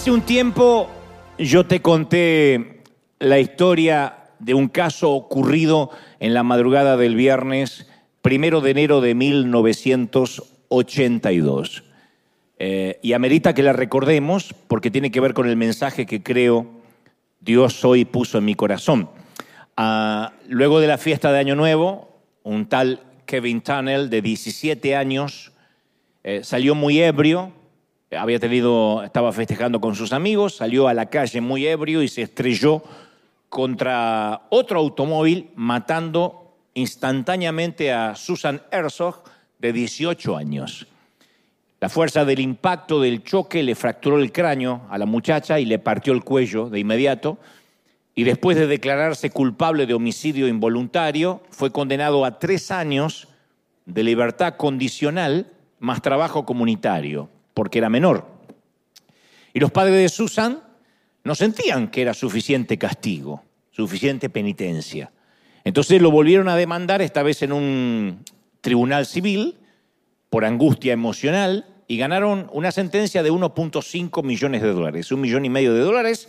Hace un tiempo yo te conté la historia de un caso ocurrido en la madrugada del viernes primero de enero de 1982. Eh, y amerita que la recordemos porque tiene que ver con el mensaje que creo Dios hoy puso en mi corazón. Ah, luego de la fiesta de Año Nuevo, un tal Kevin Tunnel de 17 años eh, salió muy ebrio había tenido, estaba festejando con sus amigos, salió a la calle muy ebrio y se estrelló contra otro automóvil, matando instantáneamente a Susan Herzog, de 18 años. La fuerza del impacto del choque le fracturó el cráneo a la muchacha y le partió el cuello de inmediato. Y después de declararse culpable de homicidio involuntario, fue condenado a tres años de libertad condicional más trabajo comunitario porque era menor. Y los padres de Susan no sentían que era suficiente castigo, suficiente penitencia. Entonces lo volvieron a demandar, esta vez en un tribunal civil, por angustia emocional, y ganaron una sentencia de 1.5 millones de dólares, un millón y medio de dólares.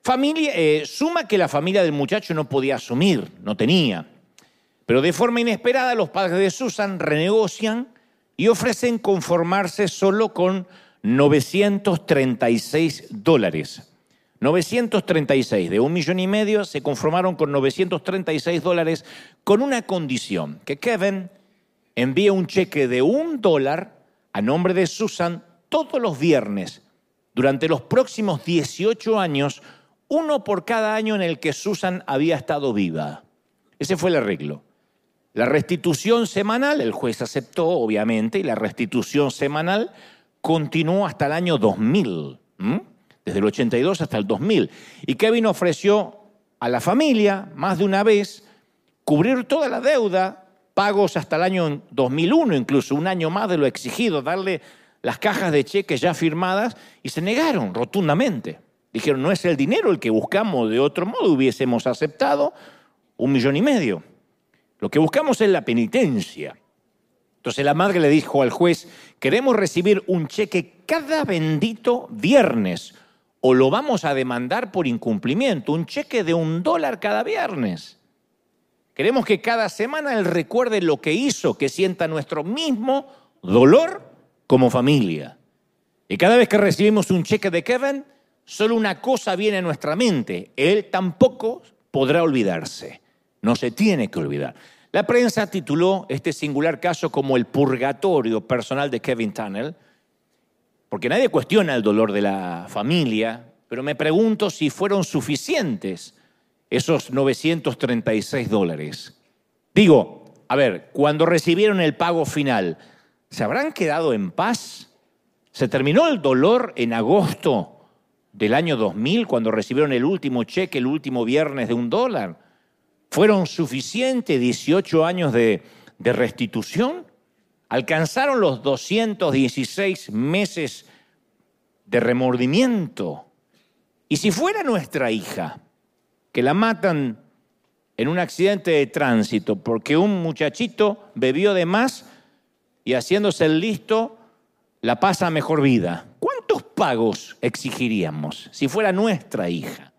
Familia, eh, suma que la familia del muchacho no podía asumir, no tenía. Pero de forma inesperada los padres de Susan renegocian y ofrecen conformarse solo con 936 dólares. 936 de un millón y medio se conformaron con 936 dólares con una condición, que Kevin envíe un cheque de un dólar a nombre de Susan todos los viernes durante los próximos 18 años, uno por cada año en el que Susan había estado viva. Ese fue el arreglo. La restitución semanal, el juez aceptó, obviamente, y la restitución semanal continuó hasta el año 2000, desde el 82 hasta el 2000. Y Kevin ofreció a la familia, más de una vez, cubrir toda la deuda, pagos hasta el año 2001, incluso un año más de lo exigido, darle las cajas de cheques ya firmadas, y se negaron rotundamente. Dijeron, no es el dinero el que buscamos, de otro modo hubiésemos aceptado un millón y medio. Lo que buscamos es la penitencia. Entonces la madre le dijo al juez, queremos recibir un cheque cada bendito viernes o lo vamos a demandar por incumplimiento, un cheque de un dólar cada viernes. Queremos que cada semana él recuerde lo que hizo, que sienta nuestro mismo dolor como familia. Y cada vez que recibimos un cheque de Kevin, solo una cosa viene a nuestra mente, él tampoco podrá olvidarse no se tiene que olvidar. La prensa tituló este singular caso como el purgatorio personal de Kevin Tunnel, porque nadie cuestiona el dolor de la familia, pero me pregunto si fueron suficientes esos 936 dólares. Digo, a ver, cuando recibieron el pago final, ¿se habrán quedado en paz? ¿Se terminó el dolor en agosto del año 2000 cuando recibieron el último cheque el último viernes de un dólar? ¿Fueron suficientes 18 años de, restitución? ¿Alcanzaron los 216 meses de remordimiento? Y si fuera nuestra hija, que la matan en un accidente de tránsito porque un muchachito bebió de más y haciéndose el listo la pasa a mejor vida, ¿cuántos pagos exigiríamos si fuera nuestra hija?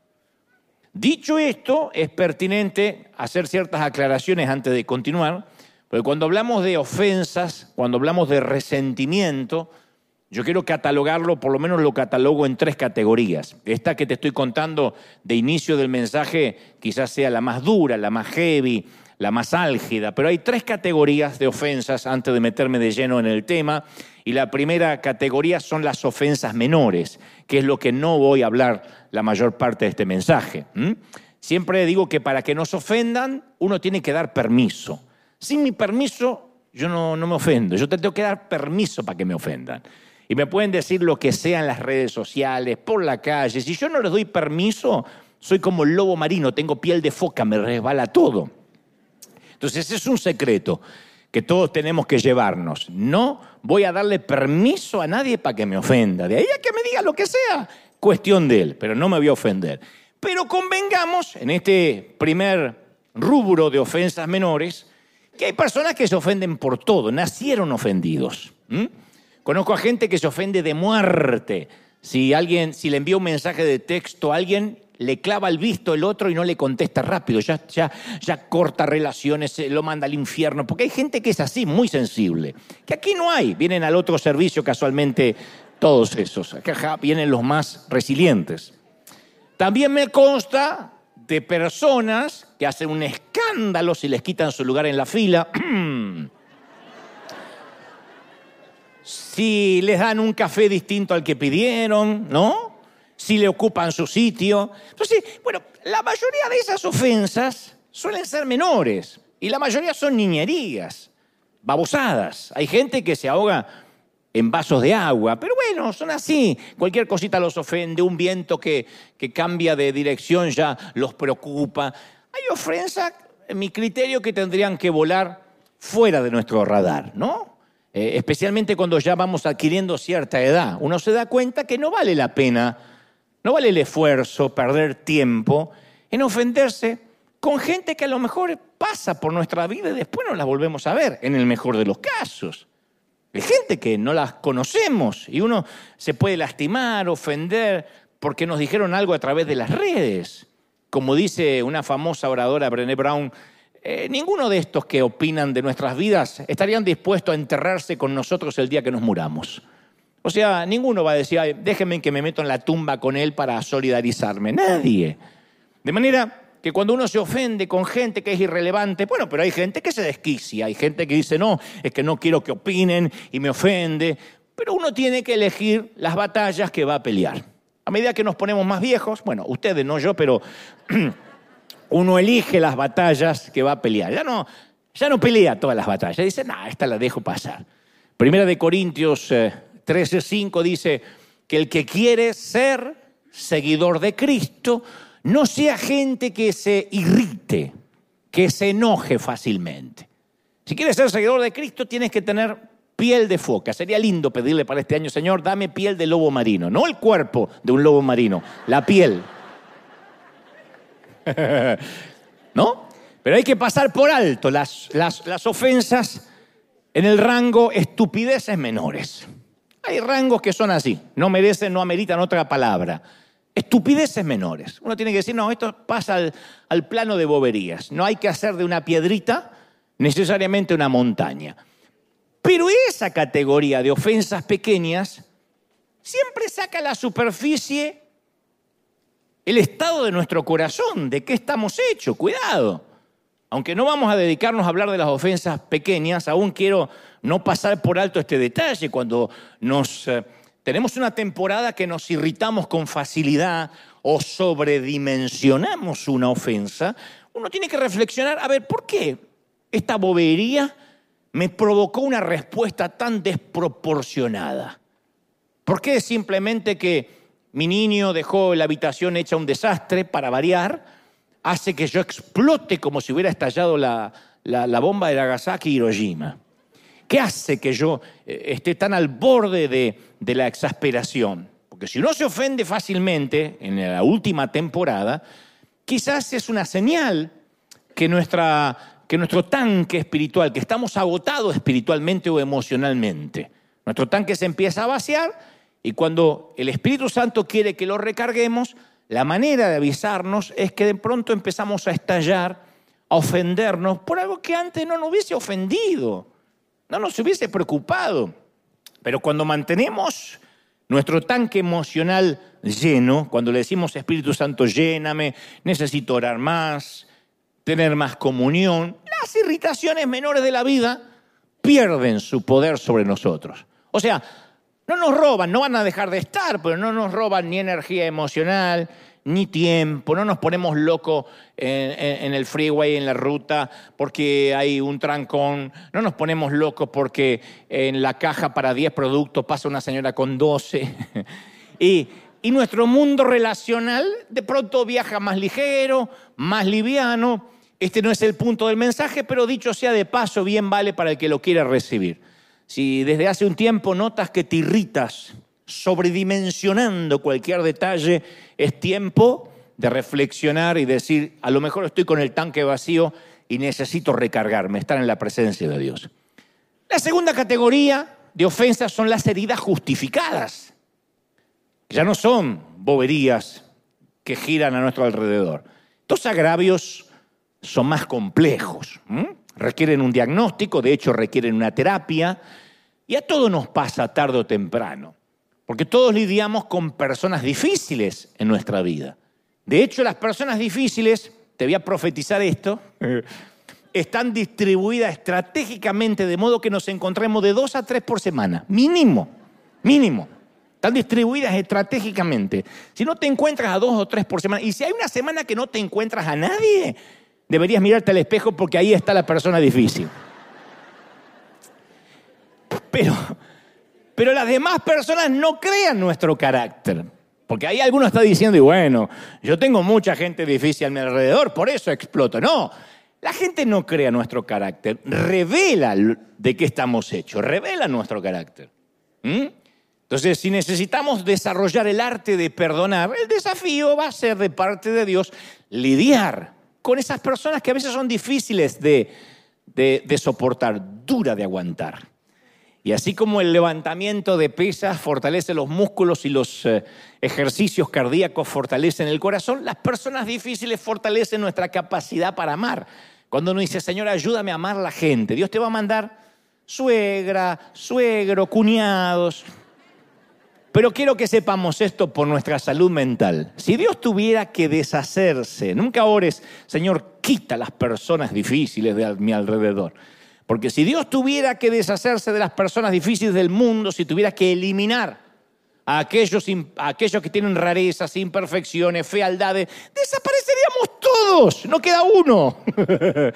Dicho esto, es pertinente hacer ciertas aclaraciones antes de continuar, porque cuando hablamos de ofensas, cuando hablamos de resentimiento, yo quiero catalogarlo, por lo menos lo catalogo en tres categorías. Esta que te estoy contando de inicio del mensaje quizás sea la más dura, la más heavy, la más álgida, pero hay tres categorías de ofensas antes de meterme de lleno en el tema. Y la primera categoría son las ofensas menores, que es lo que no voy a hablar la mayor parte de este mensaje. Siempre digo que para que nos ofendan, uno tiene que dar permiso. Sin mi permiso, yo no, no me ofendo. Yo tengo que dar permiso para que me ofendan. Y me pueden decir lo que sea en las redes sociales, por la calle. Si yo no les doy permiso, soy como el lobo marino, tengo piel de foca, me resbala todo. Entonces, ese es un secreto que todos tenemos que llevarnos. No voy a darle permiso a nadie para que me ofenda. De ahí a que me diga lo que sea, cuestión de él, pero no me voy a ofender. Pero convengamos, en este primer rubro de ofensas menores, que hay personas que se ofenden por todo, nacieron ofendidos. Conozco a gente que se ofende de muerte. Si alguien, si le envía un mensaje de texto a alguien, le clava el visto el otro y no le contesta rápido, ya, ya, ya corta relaciones, lo manda al infierno, porque hay gente que es así, muy sensible, que aquí no hay, vienen al otro servicio casualmente todos esos, acá vienen los más resilientes. También me consta de personas que hacen un escándalo si les quitan su lugar en la fila. si les dan un café distinto al que pidieron, ¿no? Si le ocupan su sitio. Entonces, bueno, la mayoría de esas ofensas suelen ser menores y la mayoría son niñerías, babosadas. Hay gente que se ahoga en vasos de agua, pero bueno, son así. Cualquier cosita los ofende, un viento que, que cambia de dirección ya los preocupa. Hay ofensas, en mi criterio, que tendrían que volar fuera de nuestro radar, ¿no? Eh, especialmente cuando ya vamos adquiriendo cierta edad. Uno se da cuenta que no vale la pena, no vale el esfuerzo, perder tiempo en ofenderse con gente que a lo mejor pasa por nuestra vida y después no la volvemos a ver, en el mejor de los casos. Hay gente que no las conocemos y uno se puede lastimar, ofender, porque nos dijeron algo a través de las redes. Como dice una famosa oradora, Brené Brown, eh, ninguno de estos que opinan de nuestras vidas estarían dispuestos a enterrarse con nosotros el día que nos muramos. O sea, ninguno va a decir, déjenme que me meto en la tumba con él para solidarizarme. Nadie. De manera que cuando uno se ofende con gente que es irrelevante, bueno, pero hay gente que se desquicia, hay gente que dice, no, es que no quiero que opinen y me ofende, pero uno tiene que elegir las batallas que va a pelear. A medida que nos ponemos más viejos, bueno, ustedes, no yo, pero uno elige las batallas que va a pelear. Ya no, ya no pelea todas las batallas, dice, no, esta la dejo pasar. Primera de Corintios 13:5 eh, dice que el que quiere ser seguidor de Cristo, no sea gente que se irrite, que se enoje fácilmente. Si quieres ser seguidor de Cristo, tienes que tener piel de foca. Sería lindo pedirle para este año, Señor, dame piel de lobo marino. No el cuerpo de un lobo marino, la piel. ¿No? Pero hay que pasar por alto las, las, las ofensas en el rango estupideces menores. Hay rangos que son así, no merecen, no ameritan otra palabra estupideces menores. Uno tiene que decir, no, esto pasa al, plano de boberías. No hay que hacer de una piedrita necesariamente una montaña. Pero esa categoría de ofensas pequeñas siempre saca a la superficie el estado de nuestro corazón, de qué estamos hechos. Cuidado. Aunque no vamos a dedicarnos a hablar de las ofensas pequeñas, aún quiero no pasar por alto este detalle cuando nos eh, tenemos una temporada que nos irritamos con facilidad o sobredimensionamos una ofensa. Uno tiene que reflexionar, a ver, ¿por qué esta bobería me provocó una respuesta tan desproporcionada? ¿Por qué simplemente que mi niño dejó la habitación hecha un desastre para variar, hace que yo explote como si hubiera estallado la, bomba de Nagasaki y Hiroshima? ¿Qué hace que yo eh, esté tan al borde de, la exasperación? Porque si uno se ofende fácilmente en la última temporada, quizás es una señal que, nuestra, que nuestro tanque espiritual, que estamos agotados espiritualmente o emocionalmente, nuestro tanque se empieza a vaciar y cuando el Espíritu Santo quiere que lo recarguemos, la manera de avisarnos es que de pronto empezamos a estallar, a ofendernos por algo que antes no nos hubiese ofendido no nos hubiese preocupado. Pero cuando mantenemos nuestro tanque emocional lleno, cuando le decimos Espíritu Santo, lléname, necesito orar más, tener más comunión, las irritaciones menores de la vida pierden su poder sobre nosotros. O sea, no nos roban, no van a dejar de estar, pero no nos roban ni energía emocional, ni tiempo, no nos ponemos locos en, el freeway, en la ruta, porque hay un trancón, no nos ponemos locos porque en la caja para 10 productos pasa una señora con 12. y, y nuestro mundo relacional de pronto viaja más ligero, más liviano. Este no es el punto del mensaje, pero dicho sea de paso, bien vale para el que lo quiera recibir. Si desde hace un tiempo notas que te irritas, sobredimensionando cualquier detalle, es tiempo de reflexionar y decir, a lo mejor estoy con el tanque vacío y necesito recargarme, estar en la presencia de Dios. La segunda categoría de ofensas son las heridas justificadas. Ya no son boberías que giran a nuestro alrededor. Estos agravios son más complejos, requieren un diagnóstico, de hecho requieren una terapia, y a todos nos pasa tarde o temprano, porque todos lidiamos con personas difíciles en nuestra vida. De hecho, las personas difíciles, te voy a profetizar esto, están distribuidas estratégicamente de modo que nos encontremos de dos a tres por semana, mínimo, mínimo. Están distribuidas estratégicamente. Si no te encuentras a dos o tres por semana, y si hay una semana que no te encuentras a nadie, deberías mirarte al espejo porque ahí está la persona difícil. Pero, pero las demás personas no crean nuestro carácter. Porque ahí alguno está diciendo, y bueno, yo tengo mucha gente difícil a mi alrededor, por eso exploto. No, la gente no crea nuestro carácter, revela de qué estamos hechos, revela nuestro carácter. ¿Mm? Entonces, si necesitamos desarrollar el arte de perdonar, el desafío va a ser de parte de Dios lidiar con esas personas que a veces son difíciles de, soportar, dura de aguantar. Y así como el levantamiento de pesas fortalece los músculos y los eh, ejercicios cardíacos fortalecen el corazón, las personas difíciles fortalecen nuestra capacidad para amar. Cuando uno dice, Señor, ayúdame a amar a la gente, Dios te va a mandar suegra, suegro, cuñados, pero quiero que sepamos esto por nuestra salud mental. Si Dios tuviera que deshacerse, nunca ores, Señor, quita las personas difíciles de mi alrededor. Porque si Dios tuviera que deshacerse de las personas difíciles del mundo, si tuviera que eliminar a aquellos, a aquellos que tienen rarezas, imperfecciones, fealdades, desapareceríamos todos, no queda uno.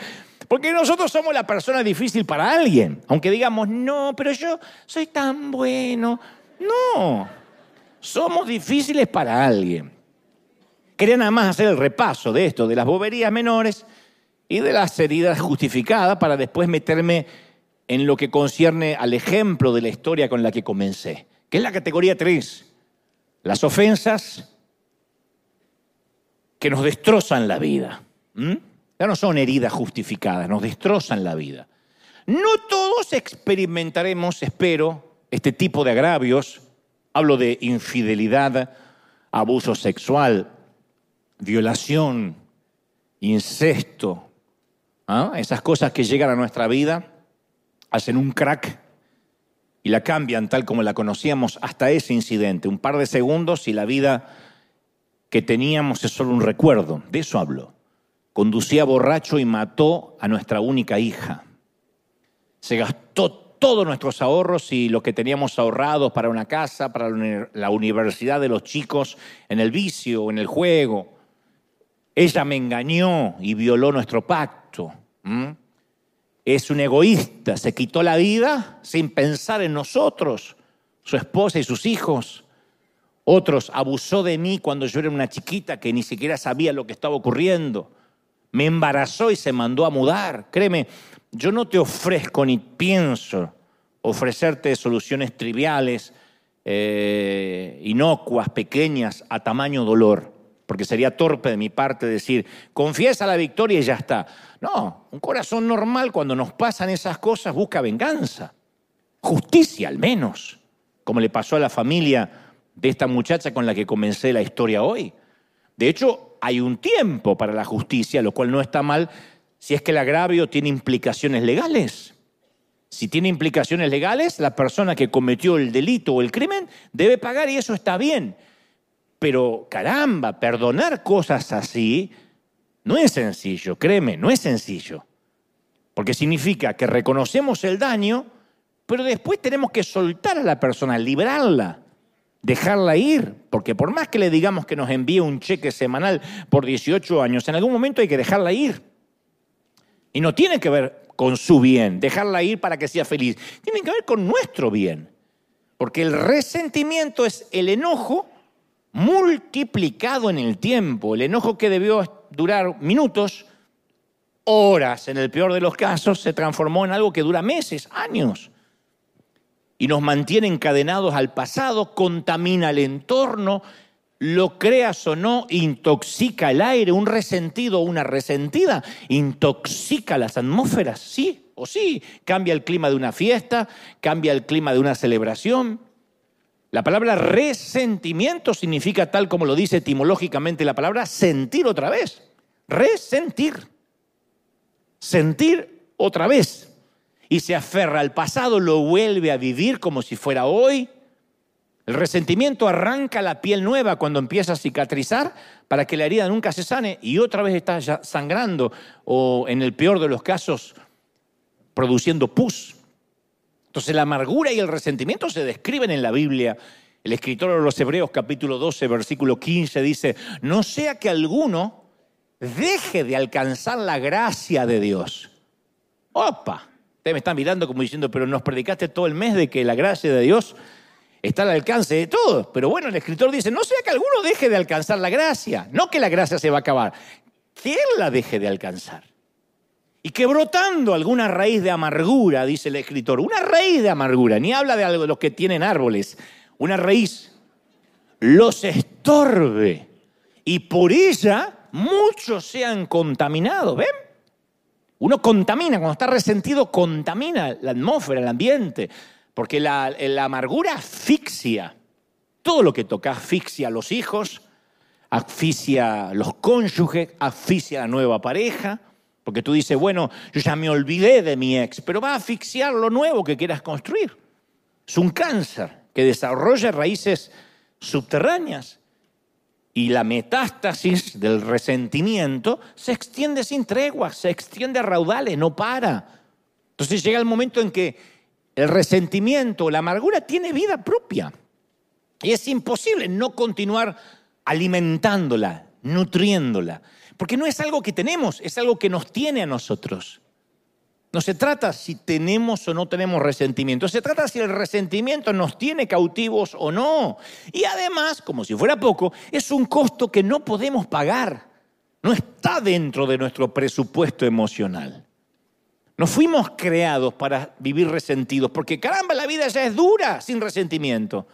Porque nosotros somos la persona difícil para alguien. Aunque digamos, no, pero yo soy tan bueno. No, somos difíciles para alguien. Quería nada más hacer el repaso de esto, de las boberías menores y de las heridas justificadas para después meterme en lo que concierne al ejemplo de la historia con la que comencé, que es la categoría 3, las ofensas que nos destrozan la vida. Ya no son heridas justificadas, nos destrozan la vida. No todos experimentaremos, espero, este tipo de agravios, hablo de infidelidad, abuso sexual, violación, incesto, ¿ah? esas cosas que llegan a nuestra vida, hacen un crack y la cambian tal como la conocíamos hasta ese incidente, un par de segundos y la vida que teníamos es solo un recuerdo, de eso hablo. Conducía borracho y mató a nuestra única hija. Se gastó todos nuestros ahorros y lo que teníamos ahorrados para una casa, para la universidad de los chicos, en el vicio, en el juego. Ella me engañó y violó nuestro pacto. Es un egoísta, se quitó la vida sin pensar en nosotros, su esposa y sus hijos. Otros abusó de mí cuando yo era una chiquita que ni siquiera sabía lo que estaba ocurriendo. Me embarazó y se mandó a mudar. Créeme, yo no te ofrezco ni pienso ofrecerte soluciones triviales, eh, inocuas, pequeñas, a tamaño dolor, porque sería torpe de mi parte decir, confiesa la victoria y ya está. No, un corazón normal cuando nos pasan esas cosas busca venganza, justicia al menos, como le pasó a la familia de esta muchacha con la que comencé la historia hoy. De hecho, hay un tiempo para la justicia, lo cual no está mal si es que el agravio tiene implicaciones legales. Si tiene implicaciones legales, la persona que cometió el delito o el crimen debe pagar y eso está bien. Pero caramba, perdonar cosas así no es sencillo, créeme, no es sencillo. Porque significa que reconocemos el daño, pero después tenemos que soltar a la persona, liberarla, dejarla ir. Porque por más que le digamos que nos envíe un cheque semanal por 18 años, en algún momento hay que dejarla ir. Y no tiene que ver con su bien, dejarla ir para que sea feliz. Tiene que ver con nuestro bien. Porque el resentimiento es el enojo multiplicado en el tiempo. El enojo que debió durar minutos, horas en el peor de los casos, se transformó en algo que dura meses, años. Y nos mantiene encadenados al pasado, contamina el entorno lo creas o no, intoxica el aire. Un resentido o una resentida intoxica las atmósferas, sí o sí. Cambia el clima de una fiesta, cambia el clima de una celebración. La palabra resentimiento significa, tal como lo dice etimológicamente la palabra, sentir otra vez. Resentir. Sentir otra vez. Y se aferra al pasado, lo vuelve a vivir como si fuera hoy. El resentimiento arranca la piel nueva cuando empieza a cicatrizar para que la herida nunca se sane y otra vez está ya sangrando o en el peor de los casos produciendo pus. Entonces la amargura y el resentimiento se describen en la Biblia. El escritor de los Hebreos capítulo 12 versículo 15 dice, no sea que alguno deje de alcanzar la gracia de Dios. Opa, ustedes me están mirando como diciendo, pero nos predicaste todo el mes de que la gracia de Dios está al alcance de todos. Pero bueno, el escritor dice, no sea que alguno deje de alcanzar la gracia, no que la gracia se va a acabar, que él la deje de alcanzar. Y que brotando alguna raíz de amargura, dice el escritor, una raíz de amargura, ni habla de algo de los que tienen árboles, una raíz, los estorbe y por ella muchos sean contaminados. ¿Ven? Uno contamina, cuando está resentido, contamina la atmósfera, el ambiente, porque la, la amargura asfixia. Todo lo que toca asfixia a los hijos, asfixia a los cónyuges, asfixia a la nueva pareja. Porque tú dices, bueno, yo ya me olvidé de mi ex, pero va a asfixiar lo nuevo que quieras construir. Es un cáncer que desarrolla raíces subterráneas. Y la metástasis del resentimiento se extiende sin tregua, se extiende a raudales, no para. Entonces llega el momento en que el resentimiento, la amargura tiene vida propia. Y es imposible no continuar alimentándola, nutriéndola. Porque no es algo que tenemos, es algo que nos tiene a nosotros. No se trata si tenemos o no tenemos resentimiento, se trata si el resentimiento nos tiene cautivos o no. Y además, como si fuera poco, es un costo que no podemos pagar. No está dentro de nuestro presupuesto emocional. No fuimos creados para vivir resentidos, porque caramba, la vida ya es dura sin resentimiento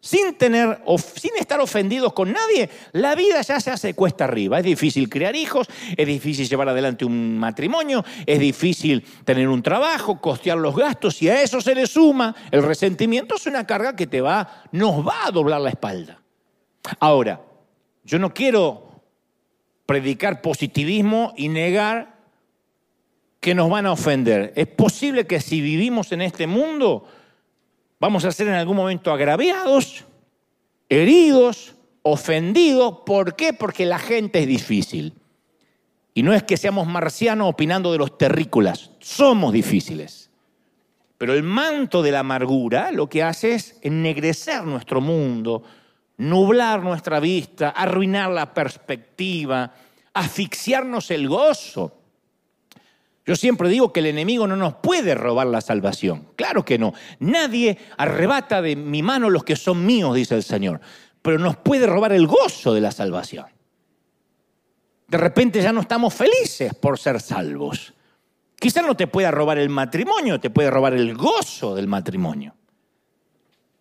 sin, tener, sin estar ofendidos con nadie, la vida ya se hace cuesta arriba. Es difícil crear hijos, es difícil llevar adelante un matrimonio, es difícil tener un trabajo, costear los gastos, y a eso se le suma el resentimiento, es una carga que te va, nos va a doblar la espalda. Ahora, yo no quiero predicar positivismo y negar que nos van a ofender. Es posible que si vivimos en este mundo, vamos a ser en algún momento agraviados, heridos, ofendidos. ¿Por qué? Porque la gente es difícil. Y no es que seamos marcianos opinando de los terrícolas, somos difíciles. Pero el manto de la amargura lo que hace es ennegrecer nuestro mundo, nublar nuestra vista, arruinar la perspectiva, asfixiarnos el gozo. Yo siempre digo que el enemigo no nos puede robar la salvación. Claro que no. Nadie arrebata de mi mano los que son míos, dice el Señor. Pero nos puede robar el gozo de la salvación. De repente ya no estamos felices por ser salvos. Quizás no te pueda robar el matrimonio, te puede robar el gozo del matrimonio.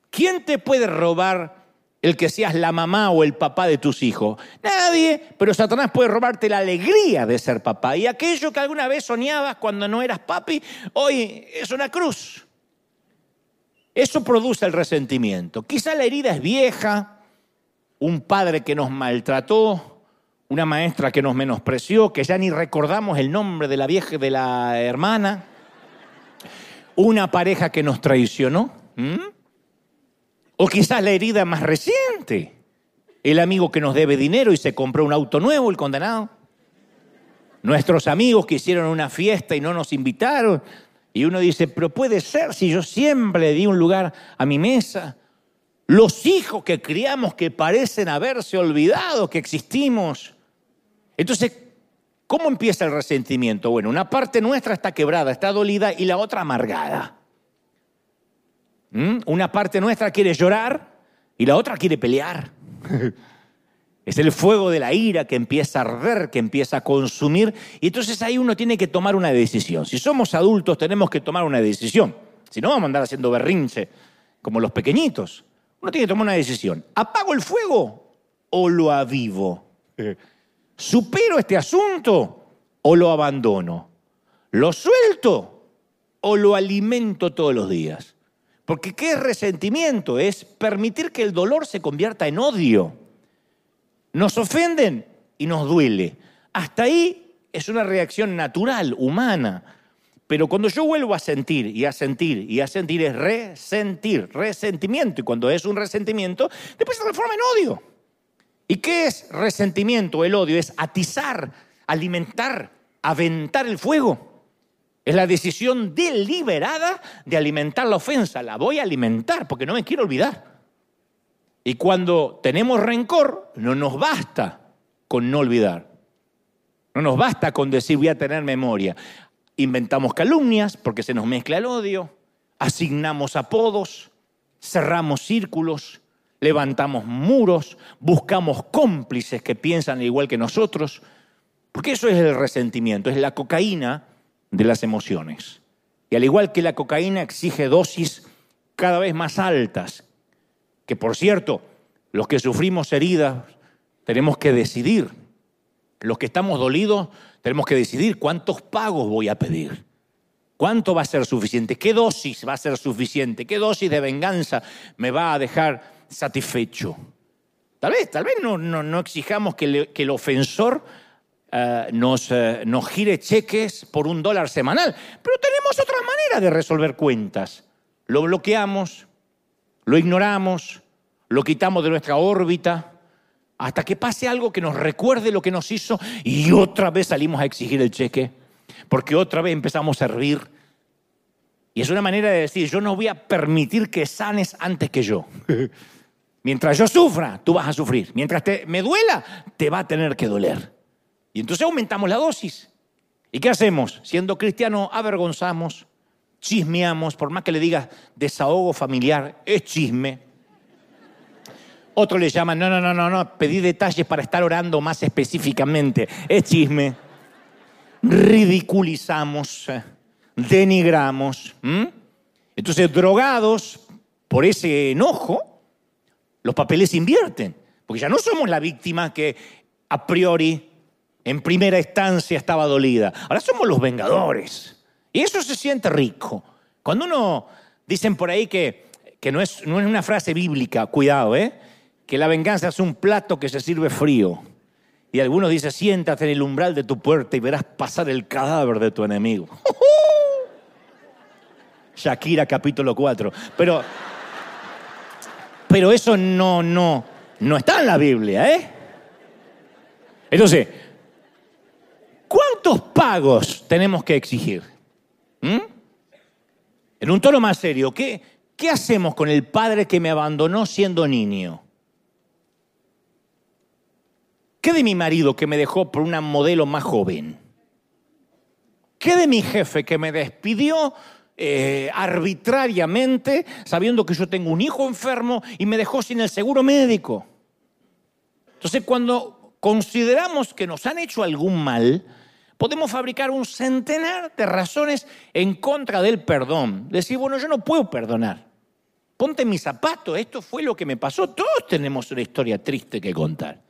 ¿Quién te puede robar el que seas la mamá o el papá de tus hijos. Nadie, pero Satanás puede robarte la alegría de ser papá. Y aquello que alguna vez soñabas cuando no eras papi, hoy es una cruz. Eso produce el resentimiento. Quizá la herida es vieja, un padre que nos maltrató, una maestra que nos menospreció, que ya ni recordamos el nombre de la vieja de la hermana, una pareja que nos traicionó. O quizás la herida más reciente, el amigo que nos debe dinero y se compró un auto nuevo, el condenado. Nuestros amigos que hicieron una fiesta y no nos invitaron. Y uno dice, pero puede ser si yo siempre le di un lugar a mi mesa. Los hijos que criamos que parecen haberse olvidado que existimos. Entonces, ¿cómo empieza el resentimiento? Bueno, una parte nuestra está quebrada, está dolida y la otra amargada. ¿Mm? Una parte nuestra quiere llorar y la otra quiere pelear. Es el fuego de la ira que empieza a arder, que empieza a consumir. Y entonces ahí uno tiene que tomar una decisión. Si somos adultos tenemos que tomar una decisión. Si no vamos a andar haciendo berrinche como los pequeñitos. Uno tiene que tomar una decisión. ¿Apago el fuego o lo avivo? ¿Supero este asunto o lo abandono? ¿Lo suelto o lo alimento todos los días? Porque ¿qué es resentimiento? Es permitir que el dolor se convierta en odio. Nos ofenden y nos duele. Hasta ahí es una reacción natural, humana. Pero cuando yo vuelvo a sentir y a sentir y a sentir es resentir, resentimiento. Y cuando es un resentimiento, después se transforma en odio. ¿Y qué es resentimiento? El odio es atizar, alimentar, aventar el fuego. Es la decisión deliberada de alimentar la ofensa. La voy a alimentar porque no me quiero olvidar. Y cuando tenemos rencor, no nos basta con no olvidar. No nos basta con decir voy a tener memoria. Inventamos calumnias porque se nos mezcla el odio, asignamos apodos, cerramos círculos, levantamos muros, buscamos cómplices que piensan igual que nosotros, porque eso es el resentimiento, es la cocaína de las emociones. Y al igual que la cocaína exige dosis cada vez más altas, que por cierto, los que sufrimos heridas tenemos que decidir, los que estamos dolidos tenemos que decidir cuántos pagos voy a pedir. ¿Cuánto va a ser suficiente? ¿Qué dosis va a ser suficiente? ¿Qué dosis de venganza me va a dejar satisfecho? Tal vez, tal vez no, no, exijamos que, el ofensor eh, nos, eh, nos gire cheques por un dólar semanal, pero tenemos otra manera de resolver cuentas. Lo bloqueamos, lo ignoramos, lo quitamos de nuestra órbita, hasta que pase algo que nos recuerde lo que nos hizo y otra vez salimos a exigir el cheque, porque otra vez empezamos a hervir. Y es una manera de decir, yo no voy a permitir que sanes antes que yo. Mientras yo sufra, tú vas a sufrir. Mientras te, me duela, te va a tener que doler. Y entonces aumentamos la dosis. ¿Y qué hacemos? Siendo cristianos, avergonzamos, chismeamos, por más que le digas desahogo familiar, es chisme. Otro le llaman, no, no, no, no, no, pedí detalles para estar orando más específicamente. Es chisme. Ridiculizamos, denigramos. Entonces, drogados por ese enojo, los papeles invierten. Porque ya no somos la víctima que a priori, en primera instancia, estaba dolida. Ahora somos los vengadores. Y eso se siente rico. Cuando uno, dicen por ahí que, que no, es, no es una frase bíblica, cuidado, ¿eh? que la venganza es un plato que se sirve frío. Y algunos dicen, siéntate en el umbral de tu puerta y verás pasar el cadáver de tu enemigo. Shakira capítulo 4. Pero, pero eso no, no, no está en la Biblia, ¿eh? Entonces, ¿cuántos pagos tenemos que exigir? ¿Mm? En un tono más serio, ¿qué, ¿qué hacemos con el padre que me abandonó siendo niño? ¿Qué de mi marido que me dejó por una modelo más joven? ¿Qué de mi jefe que me despidió eh, arbitrariamente sabiendo que yo tengo un hijo enfermo y me dejó sin el seguro médico? Entonces, cuando consideramos que nos han hecho algún mal, podemos fabricar un centenar de razones en contra del perdón. Decir, bueno, yo no puedo perdonar. Ponte mi zapato, esto fue lo que me pasó. Todos tenemos una historia triste que contar.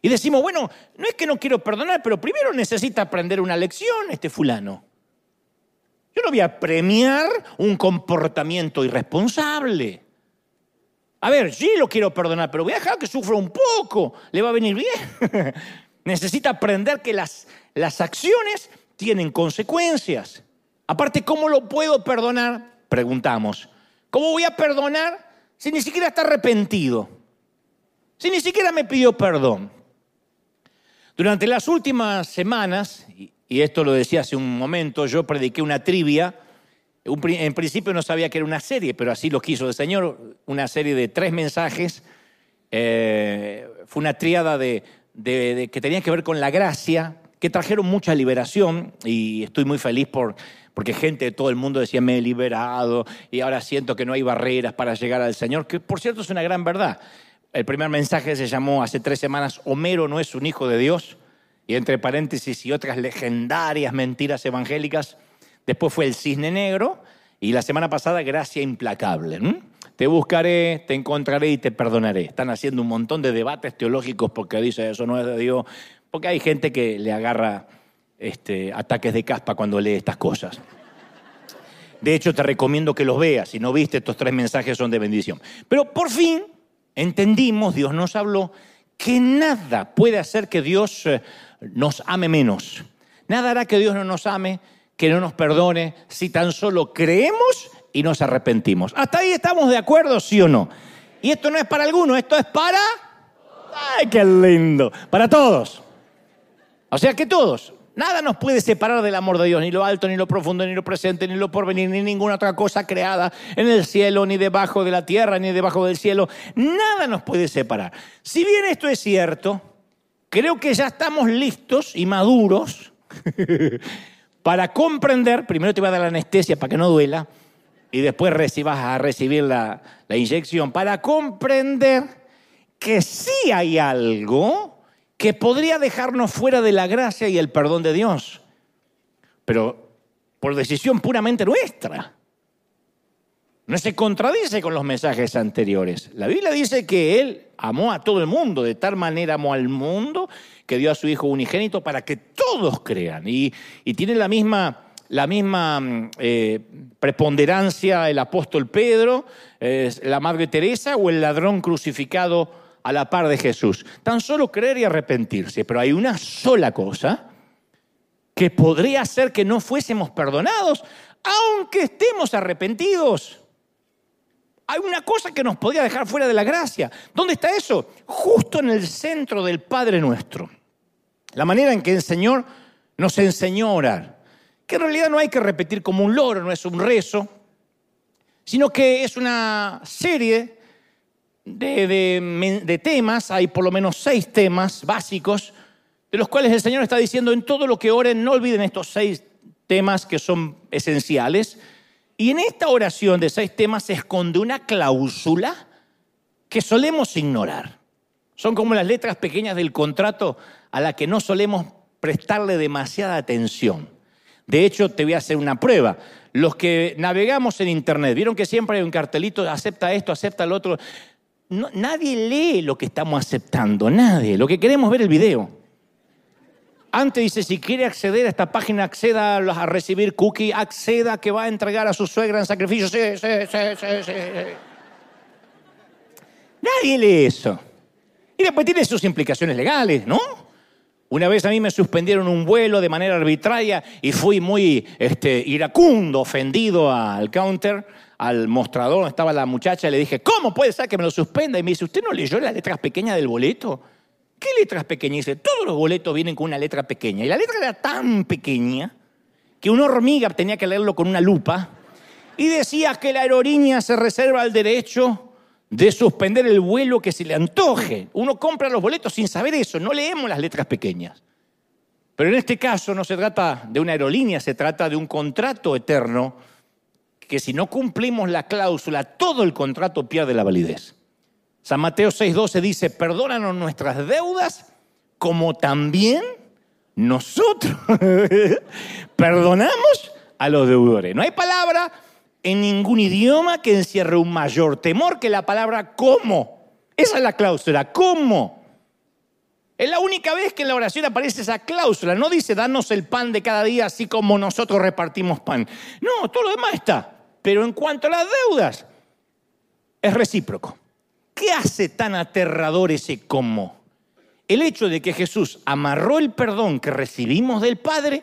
Y decimos, bueno, no es que no quiero perdonar, pero primero necesita aprender una lección este fulano. Yo no voy a premiar un comportamiento irresponsable. A ver, sí lo quiero perdonar, pero voy a dejar que sufra un poco. ¿Le va a venir bien? necesita aprender que las, las acciones tienen consecuencias. Aparte, ¿cómo lo puedo perdonar? Preguntamos. ¿Cómo voy a perdonar si ni siquiera está arrepentido? Si ni siquiera me pidió perdón. Durante las últimas semanas, y esto lo decía hace un momento, yo prediqué una trivia. En principio no sabía que era una serie, pero así lo quiso el Señor, una serie de tres mensajes. Eh, fue una triada de, que tenía que ver con la gracia, que trajeron mucha liberación y estoy muy feliz por, porque gente de todo el mundo decía me he liberado y ahora siento que no hay barreras para llegar al Señor, que por cierto es una gran verdad. El primer mensaje se llamó hace tres semanas, Homero no es un hijo de Dios, y entre paréntesis y otras legendarias mentiras evangélicas. Después fue el cisne negro y la semana pasada gracia implacable. Te buscaré, te encontraré y te perdonaré. Están haciendo un montón de debates teológicos porque dice eso no es de Dios, porque hay gente que le agarra este, ataques de caspa cuando lee estas cosas. De hecho, te recomiendo que los veas. Si no viste, estos tres mensajes son de bendición. Pero por fin entendimos, Dios nos habló, que nada puede hacer que Dios eh, nos ame menos. Nada hará que Dios no nos ame, que no nos perdone, si tan solo creemos y nos arrepentimos. Hasta ahí estamos de acuerdo, sí o no. Y esto no es para alguno, esto es para... ¡Ay, qué lindo! Para todos. O sea que todos. Nada nos puede separar del amor de Dios, ni lo alto, ni lo profundo, ni lo presente, ni lo porvenir, ni ninguna otra cosa creada en el cielo, ni debajo de la tierra, ni debajo del cielo. Nada nos puede separar. Si bien esto es cierto, creo que ya estamos listos y maduros para comprender, primero te voy a dar la anestesia para que no duela, y después recibas a recibir la, la inyección, para comprender que sí hay algo que podría dejarnos fuera de la gracia y el perdón de Dios, pero por decisión puramente nuestra. No se contradice con los mensajes anteriores. La Biblia dice que Él amó a todo el mundo, de tal manera amó al mundo que dio a su Hijo unigénito para que todos crean. Y, tiene la misma, la misma mm, eh, preponderancia el apóstol Pedro, la Madre Teresa o el ladrón crucificado a la par de Jesús. Tan solo creer y arrepentirse. Pero hay una sola cosa que podría hacer que no fuésemos perdonados, aunque estemos arrepentidos. Hay una cosa que nos podría dejar fuera de la gracia. ¿Dónde está eso? Justo en el centro del Padre nuestro. La manera en que el Señor nos enseñó a orar. Que en realidad no hay que repetir como un loro, no es un rezo, sino que es una serie de, temas, hay por lo menos seis temas básicos, de los cuales el Señor está diciendo en todo lo que oren, no olviden estos seis temas que son esenciales. Y en esta oración de seis temas se esconde una cláusula que solemos ignorar. Son como las letras pequeñas del contrato a la que no solemos prestarle demasiada atención. De hecho, te voy a hacer una prueba. Los que navegamos en Internet, vieron que siempre hay un cartelito, acepta esto, acepta lo otro nadie lee lo que estamos aceptando, nadie. Lo que queremos ver el video. Antes dice, si quiere acceder a esta página, acceda a recibir cookie, acceda que va a entregar a su suegra en sacrificio. Sí, sí, sí, sí, sí. Nadie lee eso. Y después tiene sus implicaciones legales, ¿no? Una vez a mí me suspendieron un vuelo de manera arbitraria y fui muy este, iracundo, ofendido al counter al mostrador donde estaba la muchacha y le dije, ¿cómo puede ser que me lo suspenda? Y me dice, ¿usted no leyó las letras pequeñas del boleto? ¿Qué letras pequeñas? dice, todos los boletos vienen con una letra pequeña. Y la letra era tan pequeña que una hormiga tenía que leerlo con una lupa y decía que la aerolínea se reserva el derecho de suspender el vuelo que se le antoje. Uno compra los boletos sin saber eso, no leemos las letras pequeñas. Pero en este caso no se trata de una aerolínea, se trata de un contrato eterno que si no cumplimos la cláusula, todo el contrato pierde la validez. San Mateo 6:12 dice, perdónanos nuestras deudas como también nosotros perdonamos a los deudores. No hay palabra en ningún idioma que encierre un mayor temor que la palabra como. Esa es la cláusula, ¿cómo? Es la única vez que en la oración aparece esa cláusula. No dice, danos el pan de cada día así como nosotros repartimos pan. No, todo lo demás está. Pero en cuanto a las deudas, es recíproco. ¿Qué hace tan aterrador ese cómo? El hecho de que Jesús amarró el perdón que recibimos del Padre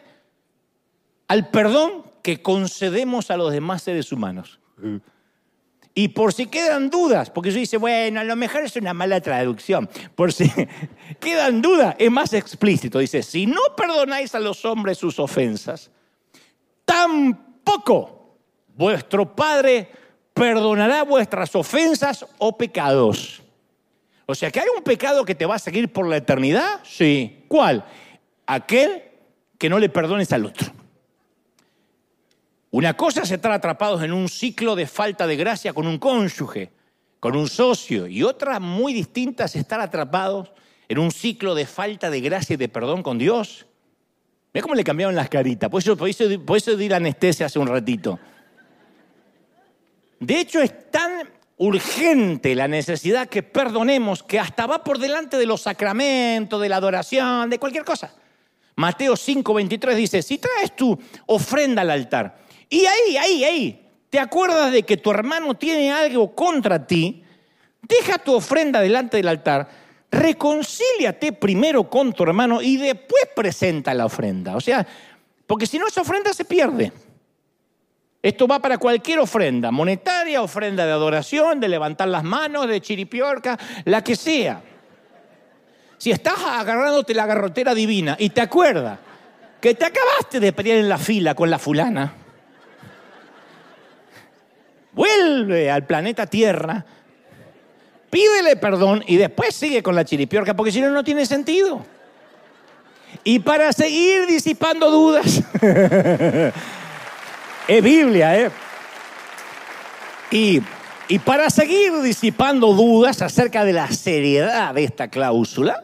al perdón que concedemos a los demás seres humanos. Y por si quedan dudas, porque eso dice, bueno, a lo mejor es una mala traducción, por si quedan dudas, es más explícito. Dice, si no perdonáis a los hombres sus ofensas, tampoco vuestro Padre perdonará vuestras ofensas o pecados. O sea, que hay un pecado que te va a seguir por la eternidad. Sí. ¿Cuál? Aquel que no le perdones al otro. Una cosa es estar atrapados en un ciclo de falta de gracia con un cónyuge, con un socio, y otra muy distinta es estar atrapados en un ciclo de falta de gracia y de perdón con Dios. Mira cómo le cambiaron las caritas, por eso, por eso, por eso di la anestesia hace un ratito. De hecho, es tan urgente la necesidad que perdonemos, que hasta va por delante de los sacramentos, de la adoración, de cualquier cosa. Mateo 5:23 dice, si traes tu ofrenda al altar, y ahí, ahí, ahí, te acuerdas de que tu hermano tiene algo contra ti, deja tu ofrenda delante del altar, reconcíliate primero con tu hermano y después presenta la ofrenda. O sea, porque si no esa ofrenda se pierde. Esto va para cualquier ofrenda, monetaria, ofrenda de adoración, de levantar las manos, de chiripiorca, la que sea. Si estás agarrándote la garrotera divina y te acuerdas que te acabaste de pelear en la fila con la fulana, vuelve al planeta Tierra, pídele perdón y después sigue con la chiripiorca, porque si no, no tiene sentido. Y para seguir disipando dudas, es Biblia, ¿eh? Y, y para seguir disipando dudas acerca de la seriedad de esta cláusula,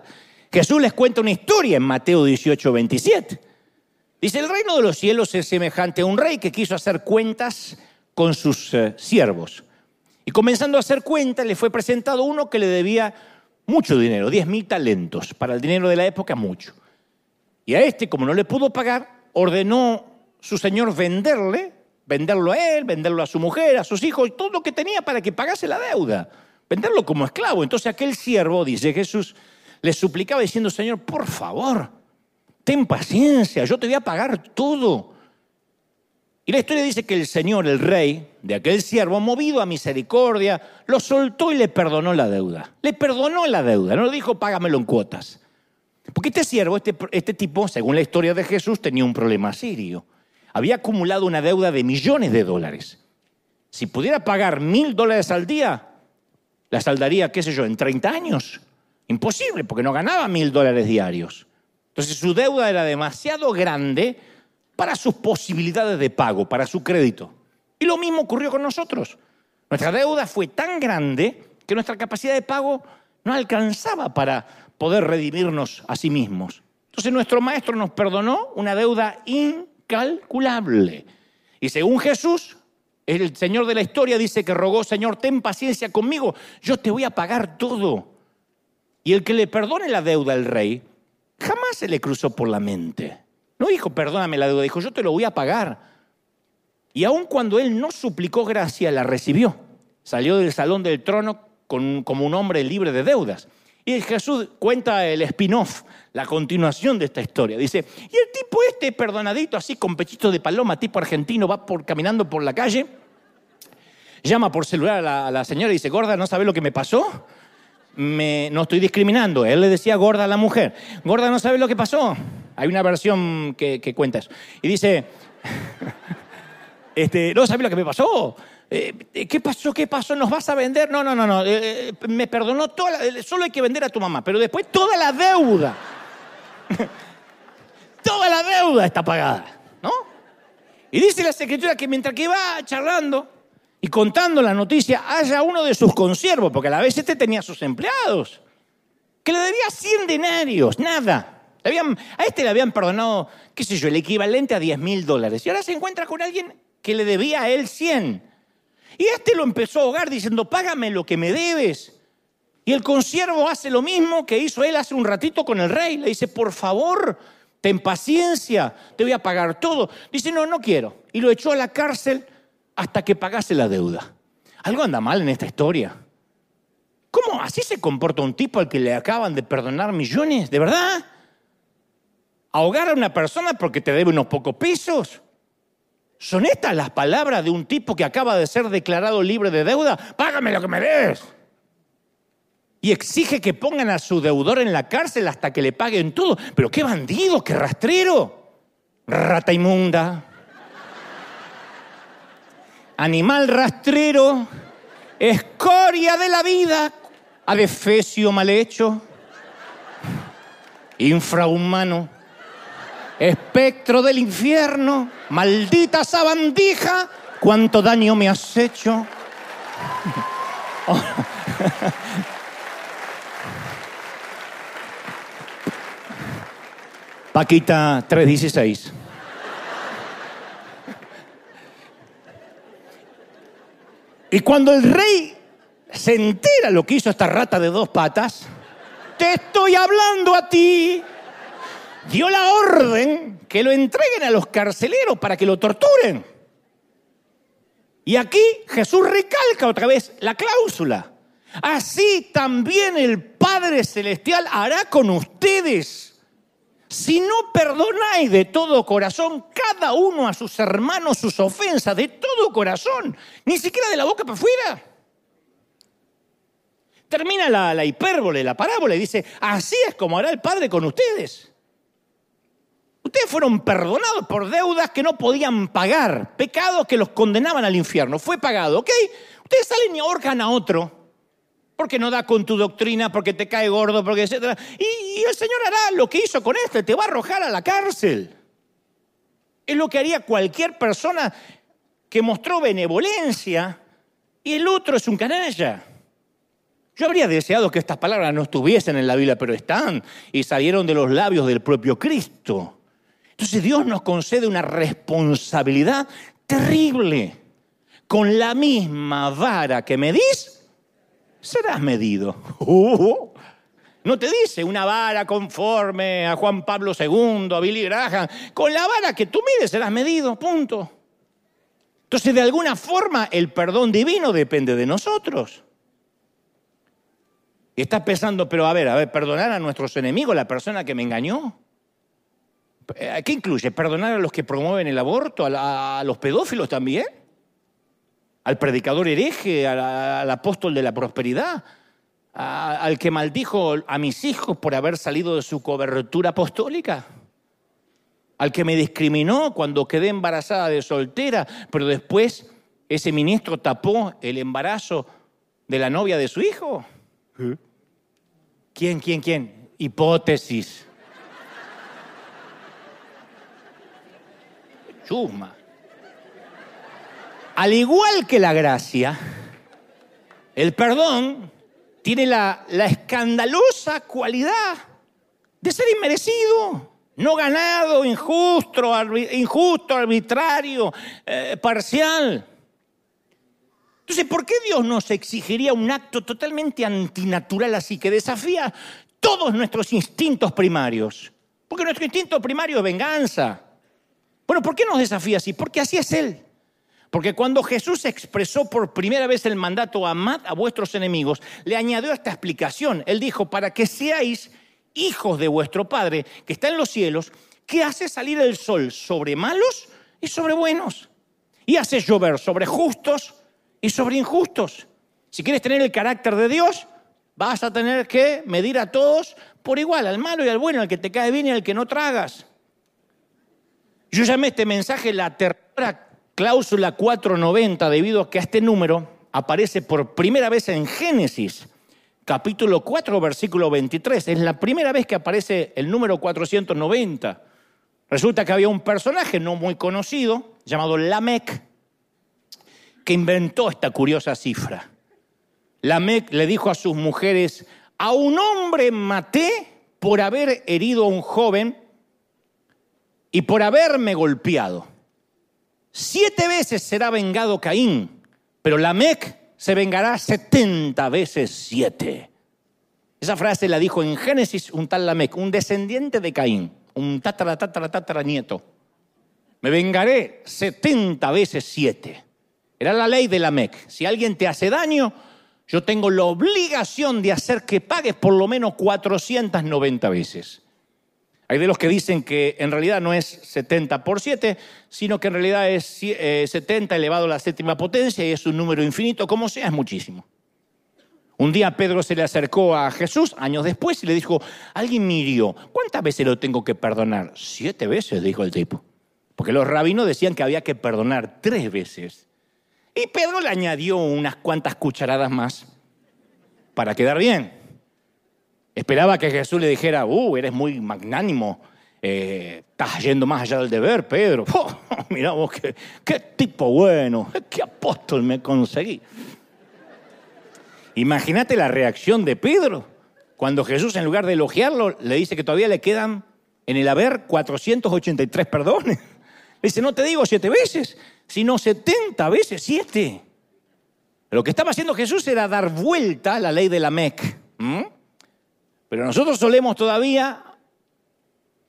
Jesús les cuenta una historia en Mateo 18, 27. Dice, el reino de los cielos es semejante a un rey que quiso hacer cuentas con sus eh, siervos. Y comenzando a hacer cuentas, le fue presentado uno que le debía mucho dinero, 10 mil talentos, para el dinero de la época mucho. Y a este, como no le pudo pagar, ordenó su señor venderle, venderlo a él, venderlo a su mujer, a sus hijos, todo lo que tenía para que pagase la deuda, venderlo como esclavo. Entonces aquel siervo, dice Jesús, le suplicaba diciendo, Señor, por favor, ten paciencia, yo te voy a pagar todo. Y la historia dice que el Señor, el rey de aquel siervo, movido a misericordia, lo soltó y le perdonó la deuda. Le perdonó la deuda, no le dijo págamelo en cuotas. Porque este siervo, este, este tipo, según la historia de Jesús, tenía un problema serio. Había acumulado una deuda de millones de dólares. Si pudiera pagar mil dólares al día, la saldaría, qué sé yo, en 30 años. Imposible, porque no ganaba mil dólares diarios. Entonces su deuda era demasiado grande para sus posibilidades de pago, para su crédito. Y lo mismo ocurrió con nosotros. Nuestra deuda fue tan grande que nuestra capacidad de pago no alcanzaba para poder redimirnos a sí mismos. Entonces nuestro maestro nos perdonó una deuda incalculable. Y según Jesús, el Señor de la historia dice que rogó, Señor, ten paciencia conmigo, yo te voy a pagar todo. Y el que le perdone la deuda al rey, jamás se le cruzó por la mente. No dijo, perdóname la deuda, dijo, yo te lo voy a pagar. Y aun cuando él no suplicó gracia, la recibió. Salió del salón del trono como un hombre libre de deudas. Y Jesús cuenta el spin-off, la continuación de esta historia. Dice, y el tipo este perdonadito, así con pechito de paloma, tipo argentino, va por, caminando por la calle, llama por celular a la, señora y dice, gorda, ¿no sabe lo que me pasó? Me, no estoy discriminando. Él le decía gorda a la mujer. Gorda, ¿no sabe lo que pasó? Hay una versión que, que cuenta eso. Y dice, este, ¿no sabe lo que me pasó? Eh, ¿qué pasó? ¿Qué pasó? ¿Nos vas a vender? No, no, no, no. Eh, me perdonó toda solo hay que vender a tu mamá, pero después toda la deuda. toda la deuda está pagada, ¿no? Y dice la escritura que mientras que va charlando y contando la noticia, haya uno de sus consiervos, porque a la vez este tenía sus empleados, que le debía 100 denarios, nada. A este le habían perdonado, qué sé yo, el equivalente a 10 mil dólares. Y ahora se encuentra con alguien que le debía a él 100. Y este lo empezó a ahogar diciendo, págame lo que me debes. Y el consiervo hace lo mismo que hizo él hace un ratito con el rey. Le dice, por favor, ten paciencia, te voy a pagar todo. Dice, no, no quiero. Y lo echó a la cárcel hasta que pagase la deuda. Algo anda mal en esta historia. ¿Cómo así se comporta un tipo al que le acaban de perdonar millones? ¿De verdad? ¿Ahogar a una persona porque te debe unos pocos pesos? ¿Son estas las palabras de un tipo que acaba de ser declarado libre de deuda? Págame lo que me des. Y exige que pongan a su deudor en la cárcel hasta que le paguen todo. Pero qué bandido, qué rastrero. Rata inmunda. Animal rastrero. Escoria de la vida. Adefesio mal hecho. Infrahumano espectro del infierno, maldita sabandija, cuánto daño me has hecho. Paquita 316. Y cuando el rey se entera lo que hizo esta rata de dos patas. Te estoy hablando a ti. Dio la orden que lo entreguen a los carceleros para que lo torturen. Y aquí Jesús recalca otra vez la cláusula. Así también el Padre Celestial hará con ustedes. Si no perdonáis de todo corazón cada uno a sus hermanos sus ofensas, de todo corazón, ni siquiera de la boca para afuera. Termina la, la hipérbole, la parábola, y dice, así es como hará el Padre con ustedes. Ustedes fueron perdonados por deudas que no podían pagar, pecados que los condenaban al infierno. Fue pagado, ¿ok? Ustedes salen y ahorcan a otro porque no da con tu doctrina, porque te cae gordo, porque etc. Y, y, el Señor hará lo que hizo con este, te va a arrojar a la cárcel. Es lo que haría cualquier persona que mostró benevolencia y el otro es un canalla. Yo habría deseado que estas palabras no estuviesen en la Biblia, pero están y salieron de los labios del propio Cristo. Entonces Dios nos concede una responsabilidad terrible. Con la misma vara que medís, serás medido. Uh, no te dice una vara conforme a Juan Pablo II, a Billy Graham. Con la vara que tú mides serás medido, punto. Entonces, de alguna forma, el perdón divino depende de nosotros. Y estás pensando, pero a ver, a ver, perdonar a nuestros enemigos, la persona que me engañó. Eh, ¿Qué incluye? ¿Perdonar a los que promueven el aborto? ¿A, los pedófilos también? al predicador hereje, al, apóstol de la prosperidad, al que maldijo a mis hijos por haber salido de su cobertura apostólica, al que me discriminó cuando quedé embarazada de soltera, pero después ese ministro tapó el embarazo de la novia de su hijo. ¿Quién, quién, quién? Hipótesis. Chusma. Al igual que la gracia, el perdón tiene la, escandalosa cualidad de ser inmerecido, no ganado, injusto, injusto arbitrario, eh, parcial. Entonces, ¿por qué Dios nos exigiría un acto totalmente antinatural así, que desafía todos nuestros instintos primarios? Porque nuestro instinto primario es venganza. Bueno, ¿por qué nos desafía así? Porque así es Él. Porque cuando Jesús expresó por primera vez el mandato amad a vuestros enemigos, le añadió esta explicación. Él dijo, para que seáis hijos de vuestro Padre que está en los cielos, que hace salir el sol sobre malos y sobre buenos. Y hace llover sobre justos y sobre injustos. Si quieres tener el carácter de Dios, vas a tener que medir a todos por igual, al malo y al bueno, al que te cae bien y al que no tragas. Yo llamé este mensaje la tercera cláusula 490 debido a que este número aparece por primera vez en Génesis, capítulo 4, versículo 23. Es la primera vez que aparece el número 490. Resulta que había un personaje no muy conocido llamado Lamec que inventó esta curiosa cifra. Lamec le dijo a sus mujeres, a un hombre maté por haber herido a un joven y por haberme golpeado. Siete veces será vengado Caín, pero Lamec se vengará setenta veces siete. Esa frase la dijo en Génesis un tal Lamec, un descendiente de Caín, un tatara, tatara, tatara nieto. Me vengaré setenta veces siete. Era la ley de Lamec. Si alguien te hace daño, yo tengo la obligación de hacer que pagues por lo menos 490 veces. Hay de los que dicen que en realidad no es 70 por 7, sino que en realidad es 70 eh, elevado a la séptima potencia y es un número infinito, como sea, es muchísimo. Un día Pedro se le acercó a Jesús, años después, y le dijo, alguien me ¿cuántas veces lo tengo que perdonar? Siete veces, dijo el tipo. Porque los rabinos decían que había que perdonar tres veces. Y Pedro le añadió unas cuantas cucharadas más para quedar bien. Esperaba que Jesús le dijera, uh, eres muy magnánimo, eh, estás yendo más allá del deber, Pedro. Oh, mira vos, qué, qué tipo bueno, qué apóstol me conseguí. Imagínate la reacción de Pedro cuando Jesús, en lugar de elogiarlo, le dice que todavía le quedan en el haber 483 perdones. Le dice, no te digo siete veces, sino 70 veces siete. Lo que estaba haciendo Jesús era dar vuelta a la ley de la MEC. Pero nosotros solemos todavía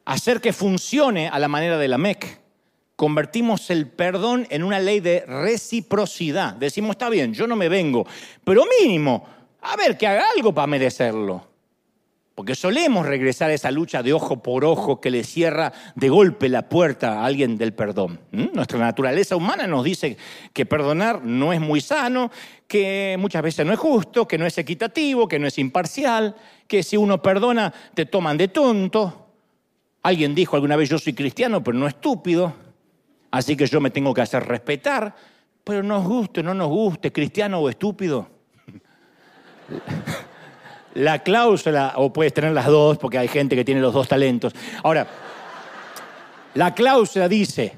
hacer que funcione a la manera de la MEC. Convertimos el perdón en una ley de reciprocidad. Decimos, está bien, yo no me vengo, pero mínimo, a ver, que haga algo para merecerlo. Porque solemos regresar a esa lucha de ojo por ojo que le cierra de golpe la puerta a alguien del perdón. Nuestra naturaleza humana nos dice que perdonar no es muy sano, que muchas veces no es justo, que no es equitativo, que no es imparcial, que si uno perdona te toman de tonto. Alguien dijo alguna vez yo soy cristiano, pero no estúpido, así que yo me tengo que hacer respetar, pero nos guste, no nos guste, cristiano o estúpido. La cláusula, o puedes tener las dos, porque hay gente que tiene los dos talentos. Ahora, la cláusula dice,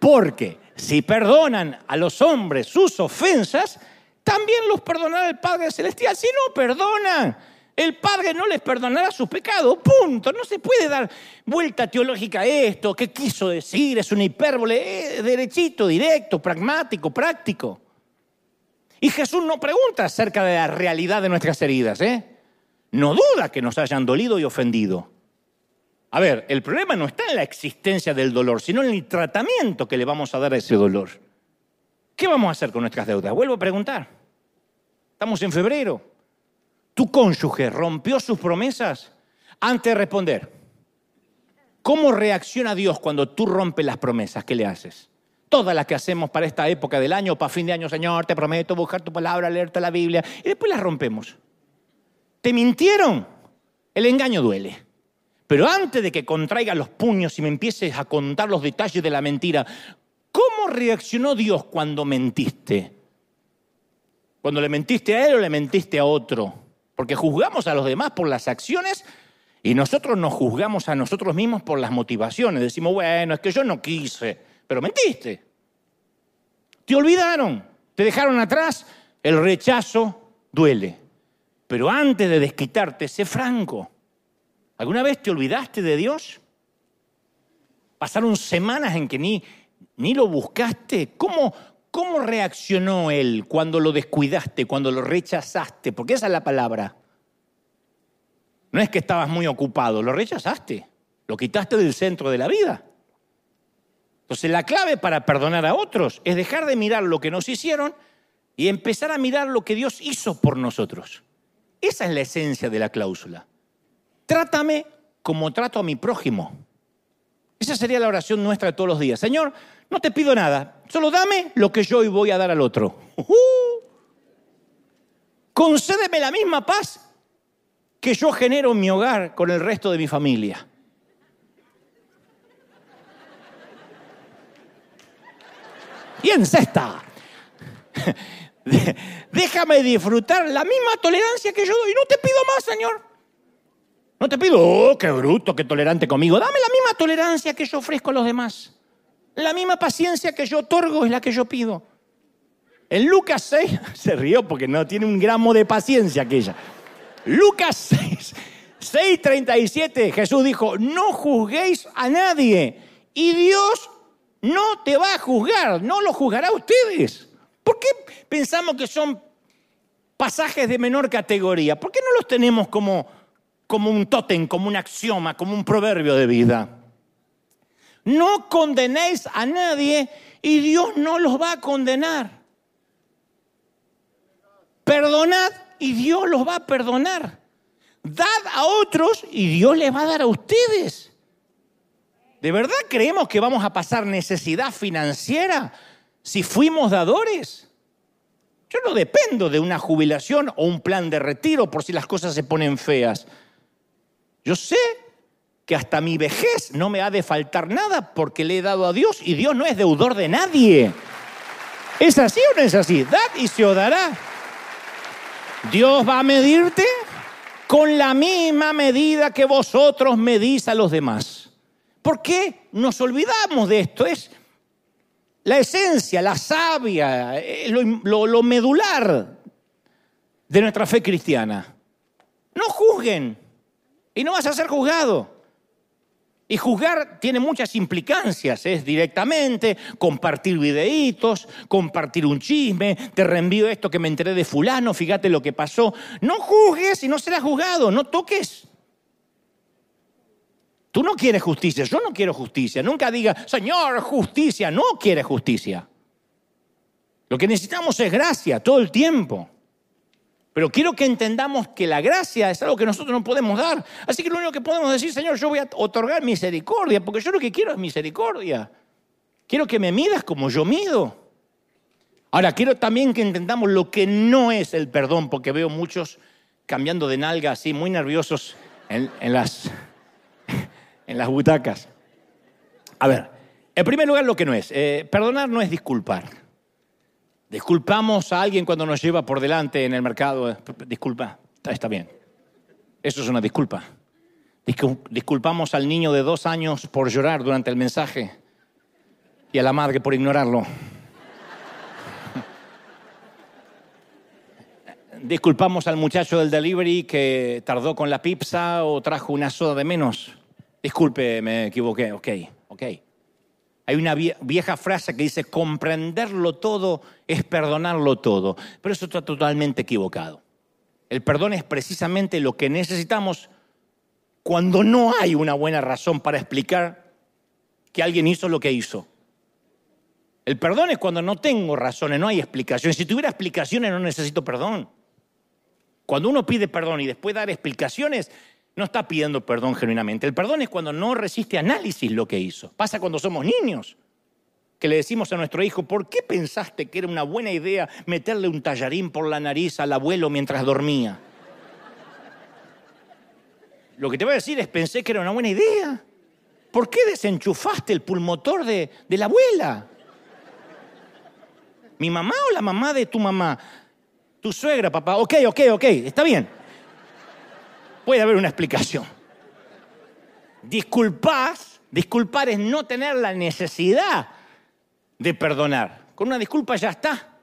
porque si perdonan a los hombres sus ofensas, también los perdonará el Padre Celestial. Si no perdonan, el Padre no les perdonará sus pecados. Punto. No se puede dar vuelta teológica a esto. ¿Qué quiso decir? Es una hipérbole. derechito, directo, pragmático, práctico. Y Jesús no pregunta acerca de la realidad de nuestras heridas. ¿eh? No duda que nos hayan dolido y ofendido. A ver, el problema no está en la existencia del dolor, sino en el tratamiento que le vamos a dar a ese dolor. ¿Qué vamos a hacer con nuestras deudas? Vuelvo a preguntar. Estamos en febrero. ¿Tu cónyuge rompió sus promesas? Antes de responder, ¿cómo reacciona Dios cuando tú rompes las promesas? ¿Qué le haces? Todas las que hacemos para esta época del año, para fin de año, Señor, te prometo buscar tu palabra, leerte la Biblia, y después las rompemos. Te mintieron. El engaño duele. Pero antes de que contraiga los puños y me empieces a contar los detalles de la mentira, ¿cómo reaccionó Dios cuando mentiste? ¿Cuando le mentiste a Él o le mentiste a otro? Porque juzgamos a los demás por las acciones y nosotros nos juzgamos a nosotros mismos por las motivaciones. Decimos, bueno, es que yo no quise, pero mentiste. Te olvidaron, te dejaron atrás, el rechazo duele. Pero antes de desquitarte, sé franco. ¿Alguna vez te olvidaste de Dios? Pasaron semanas en que ni, ni lo buscaste. ¿Cómo, ¿Cómo reaccionó Él cuando lo descuidaste, cuando lo rechazaste? Porque esa es la palabra. No es que estabas muy ocupado, lo rechazaste, lo quitaste del centro de la vida. Entonces la clave para perdonar a otros es dejar de mirar lo que nos hicieron y empezar a mirar lo que Dios hizo por nosotros. Esa es la esencia de la cláusula. Trátame como trato a mi prójimo. Esa sería la oración nuestra de todos los días. Señor, no te pido nada, solo dame lo que yo hoy voy a dar al otro. Concédeme la misma paz que yo genero en mi hogar con el resto de mi familia. Y en cesta. Déjame disfrutar la misma tolerancia que yo doy. No te pido más, Señor. No te pido, oh, qué bruto, qué tolerante conmigo. Dame la misma tolerancia que yo ofrezco a los demás. La misma paciencia que yo otorgo es la que yo pido. En Lucas 6, se rió porque no tiene un gramo de paciencia aquella. Lucas 6, 6:37, Jesús dijo, no juzguéis a nadie y Dios no te va a juzgar, no lo juzgará a ustedes. ¿Por qué pensamos que son pasajes de menor categoría? ¿Por qué no los tenemos como, como un tótem, como un axioma, como un proverbio de vida? No condenéis a nadie y Dios no los va a condenar. Perdonad y Dios los va a perdonar. Dad a otros y Dios les va a dar a ustedes. ¿De verdad creemos que vamos a pasar necesidad financiera? Si fuimos dadores. Yo no dependo de una jubilación o un plan de retiro por si las cosas se ponen feas. Yo sé que hasta mi vejez no me ha de faltar nada porque le he dado a Dios y Dios no es deudor de nadie. ¿Es así o no es así? Dad y se os dará. Dios va a medirte con la misma medida que vosotros medís a los demás. ¿Por qué nos olvidamos de esto? Es la esencia, la savia, eh, lo, medular de nuestra fe cristiana. No juzguen y no vas a ser juzgado. Y juzgar tiene muchas implicancias, es directamente compartir videitos, compartir un chisme, te reenvío esto que me enteré de fulano, fíjate lo que pasó. No juzgues y no serás juzgado, no toques. Tú no quieres justicia, yo no quiero justicia. Nunca diga, Señor, justicia, no quiere justicia. Lo que necesitamos es gracia todo el tiempo. Pero quiero que entendamos que la gracia es algo que nosotros no podemos dar. Así que lo único que podemos decir, Señor, yo voy a otorgar misericordia, porque yo lo que quiero es misericordia. Quiero que me midas como yo mido. Ahora, quiero también que entendamos lo que no es el perdón, porque veo muchos cambiando de nalga así, muy nerviosos en, las, en las butacas. A ver, en primer lugar, lo que no es. Eh, perdonar no es disculpar. Disculpamos a alguien cuando nos lleva por delante en el mercado. Disculpa, está bien. Eso es una disculpa. Disculpamos al niño de dos años por llorar durante el mensaje y a la madre por ignorarlo. Disculpamos al muchacho del delivery que tardó con la pizza o trajo una soda de menos. Disculpe, me equivoqué. Ok, ok. Hay una vieja frase que dice, comprenderlo todo es perdonarlo todo, pero eso está totalmente equivocado. El perdón es precisamente lo que necesitamos cuando no hay una buena razón para explicar que alguien hizo lo que hizo. El perdón es cuando no tengo razones, no hay explicaciones. Si tuviera explicaciones no necesito perdón. Cuando uno pide perdón y después dar explicaciones, no está pidiendo perdón genuinamente. El perdón es cuando no resiste análisis lo que hizo. Pasa cuando somos niños, que le decimos a nuestro hijo, ¿por qué pensaste que era una buena idea meterle un tallarín por la nariz al abuelo mientras dormía? Lo que te voy a decir es, pensé que era una buena idea. ¿Por qué desenchufaste el pulmotor de, de la abuela? ¿Mi mamá o la mamá de tu mamá? Tu suegra, papá. Ok, ok, ok, está bien puede haber una explicación. Disculpar, disculpar es no tener la necesidad de perdonar. Con una disculpa ya está.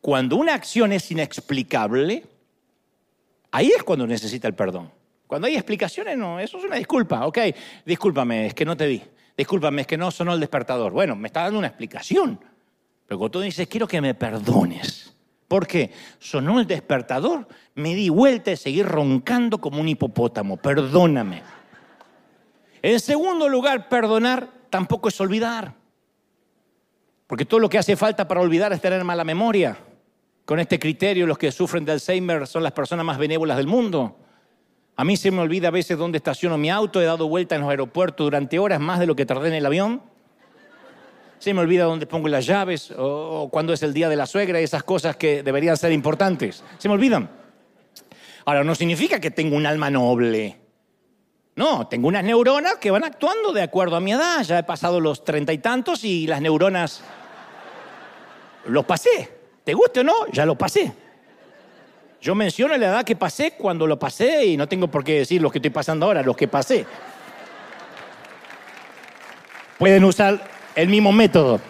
Cuando una acción es inexplicable, ahí es cuando necesita el perdón. Cuando hay explicaciones, no, eso es una disculpa. Ok, discúlpame, es que no te vi. Discúlpame, es que no sonó el despertador. Bueno, me está dando una explicación. Pero cuando tú dices, quiero que me perdones, porque sonó el despertador, me di vuelta y seguí roncando como un hipopótamo. Perdóname. En segundo lugar, perdonar tampoco es olvidar. Porque todo lo que hace falta para olvidar es tener mala memoria. Con este criterio, los que sufren de Alzheimer son las personas más benévolas del mundo. A mí se me olvida a veces dónde estaciono mi auto, he dado vuelta en los aeropuertos durante horas más de lo que tardé en el avión se me olvida dónde pongo las llaves o, cuándo es el día de la suegra y esas cosas que deberían ser importantes. Se me olvidan. Ahora, no significa que tengo un alma noble. No, tengo unas neuronas que van actuando de acuerdo a mi edad. Ya he pasado los treinta y tantos y las neuronas los pasé. ¿Te gusta o no? Ya lo pasé. Yo menciono la edad que pasé cuando lo pasé y no tengo por qué decir lo que estoy pasando ahora, los que pasé. Pueden usar el mismo método.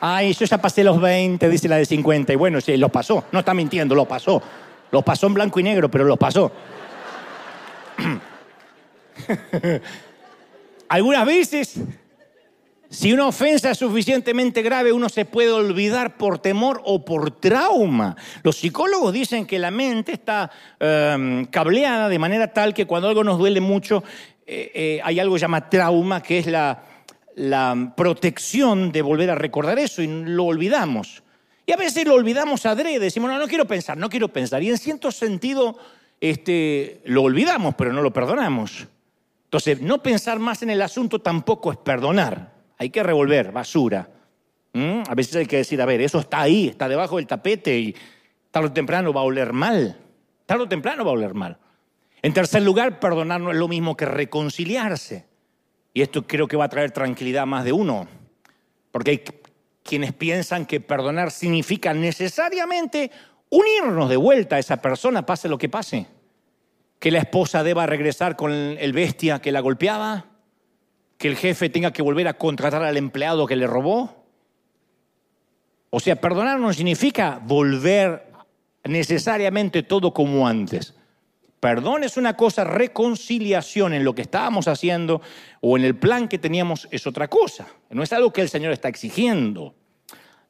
Ay, yo ya pasé los 20, dice la de 50. Y bueno, sí, lo pasó. No está mintiendo, lo pasó. Lo pasó en blanco y negro, pero lo pasó. Algunas veces, si una ofensa es suficientemente grave, uno se puede olvidar por temor o por trauma. Los psicólogos dicen que la mente está em, cableada de manera tal que cuando algo nos duele mucho, eh, eh, hay algo que se llama trauma, que es la la protección de volver a recordar eso y lo olvidamos. Y a veces lo olvidamos adrede, decimos, no, no quiero pensar, no quiero pensar. Y en cierto sentido este, lo olvidamos, pero no lo perdonamos. Entonces, no pensar más en el asunto tampoco es perdonar. Hay que revolver, basura. A veces hay que decir, a ver, eso está ahí, está debajo del tapete y tarde o temprano va a oler mal. Tarde o temprano va a oler mal. En tercer lugar, perdonar no es lo mismo que reconciliarse. Y esto creo que va a traer tranquilidad a más de uno, porque hay quienes piensan que perdonar significa necesariamente unirnos de vuelta a esa persona, pase lo que pase. Que la esposa deba regresar con el bestia que la golpeaba, que el jefe tenga que volver a contratar al empleado que le robó. O sea, perdonar no significa volver necesariamente todo como antes. Perdón es una cosa, reconciliación en lo que estábamos haciendo o en el plan que teníamos es otra cosa. No es algo que el Señor está exigiendo.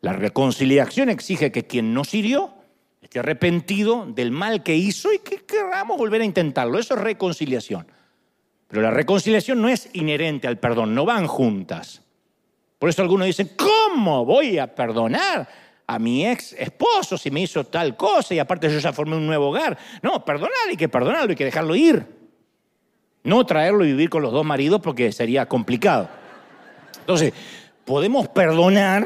La reconciliación exige que quien nos hirió esté arrepentido del mal que hizo y que queramos volver a intentarlo. Eso es reconciliación. Pero la reconciliación no es inherente al perdón, no van juntas. Por eso algunos dicen, ¿cómo voy a perdonar a mi ex esposo si me hizo tal cosa y aparte yo ya formé un nuevo hogar? No, perdonar hay que perdonarlo, hay que dejarlo ir. No traerlo y vivir con los dos maridos porque sería complicado. Entonces, podemos perdonar,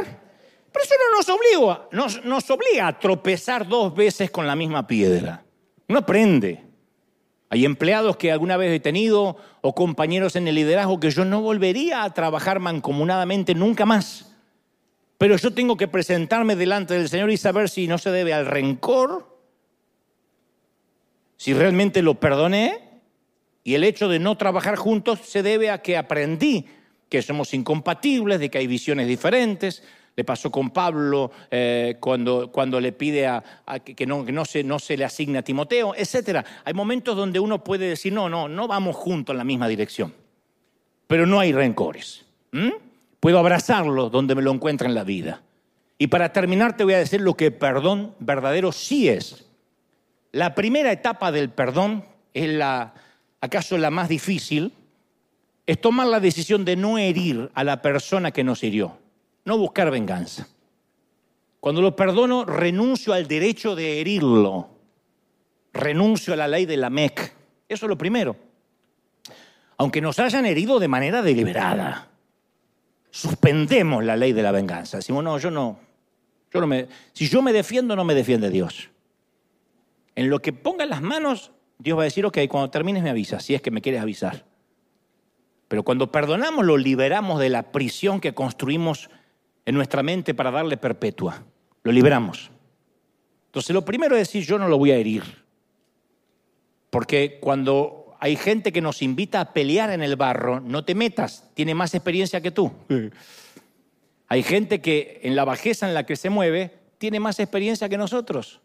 pero eso no nos obliga, nos, nos obliga a tropezar dos veces con la misma piedra. Uno aprende. Hay empleados que alguna vez he tenido o compañeros en el liderazgo que yo no volvería a trabajar mancomunadamente nunca más. Pero yo tengo que presentarme delante del Señor y saber si no se debe al rencor, si realmente lo perdoné y el hecho de no trabajar juntos se debe a que aprendí que somos incompatibles, de que hay visiones diferentes, le pasó con Pablo eh, cuando, cuando le pide que, no, se, no se le asigne a Timoteo, etc. Hay momentos donde uno puede decir, no, no, no vamos juntos en la misma dirección, pero no hay rencores. Puedo abrazarlo donde me lo encuentra en la vida. Y para terminar te voy a decir lo que perdón verdadero sí es. La primera etapa del perdón es la, acaso la más difícil, es tomar la decisión de no herir a la persona que nos hirió no buscar venganza. Cuando lo perdono, renuncio al derecho de herirlo. Renuncio a la ley de la MEC. Eso es lo primero. Aunque nos hayan herido de manera deliberada, suspendemos la ley de la venganza. Decimos, no, yo no. Yo no me, si yo me defiendo, no me defiende Dios. En lo que ponga las manos, Dios va a decir, ok, cuando termines me avisas, si es que me quieres avisar. Pero cuando perdonamos, lo liberamos de la prisión que construimos en nuestra mente para darle perpetua. Lo liberamos. Entonces lo primero es decir, yo no lo voy a herir. Porque cuando hay gente que nos invita a pelear en el barro, no te metas, tiene más experiencia que tú. Hay gente que en la bajeza en la que se mueve tiene más experiencia que nosotros.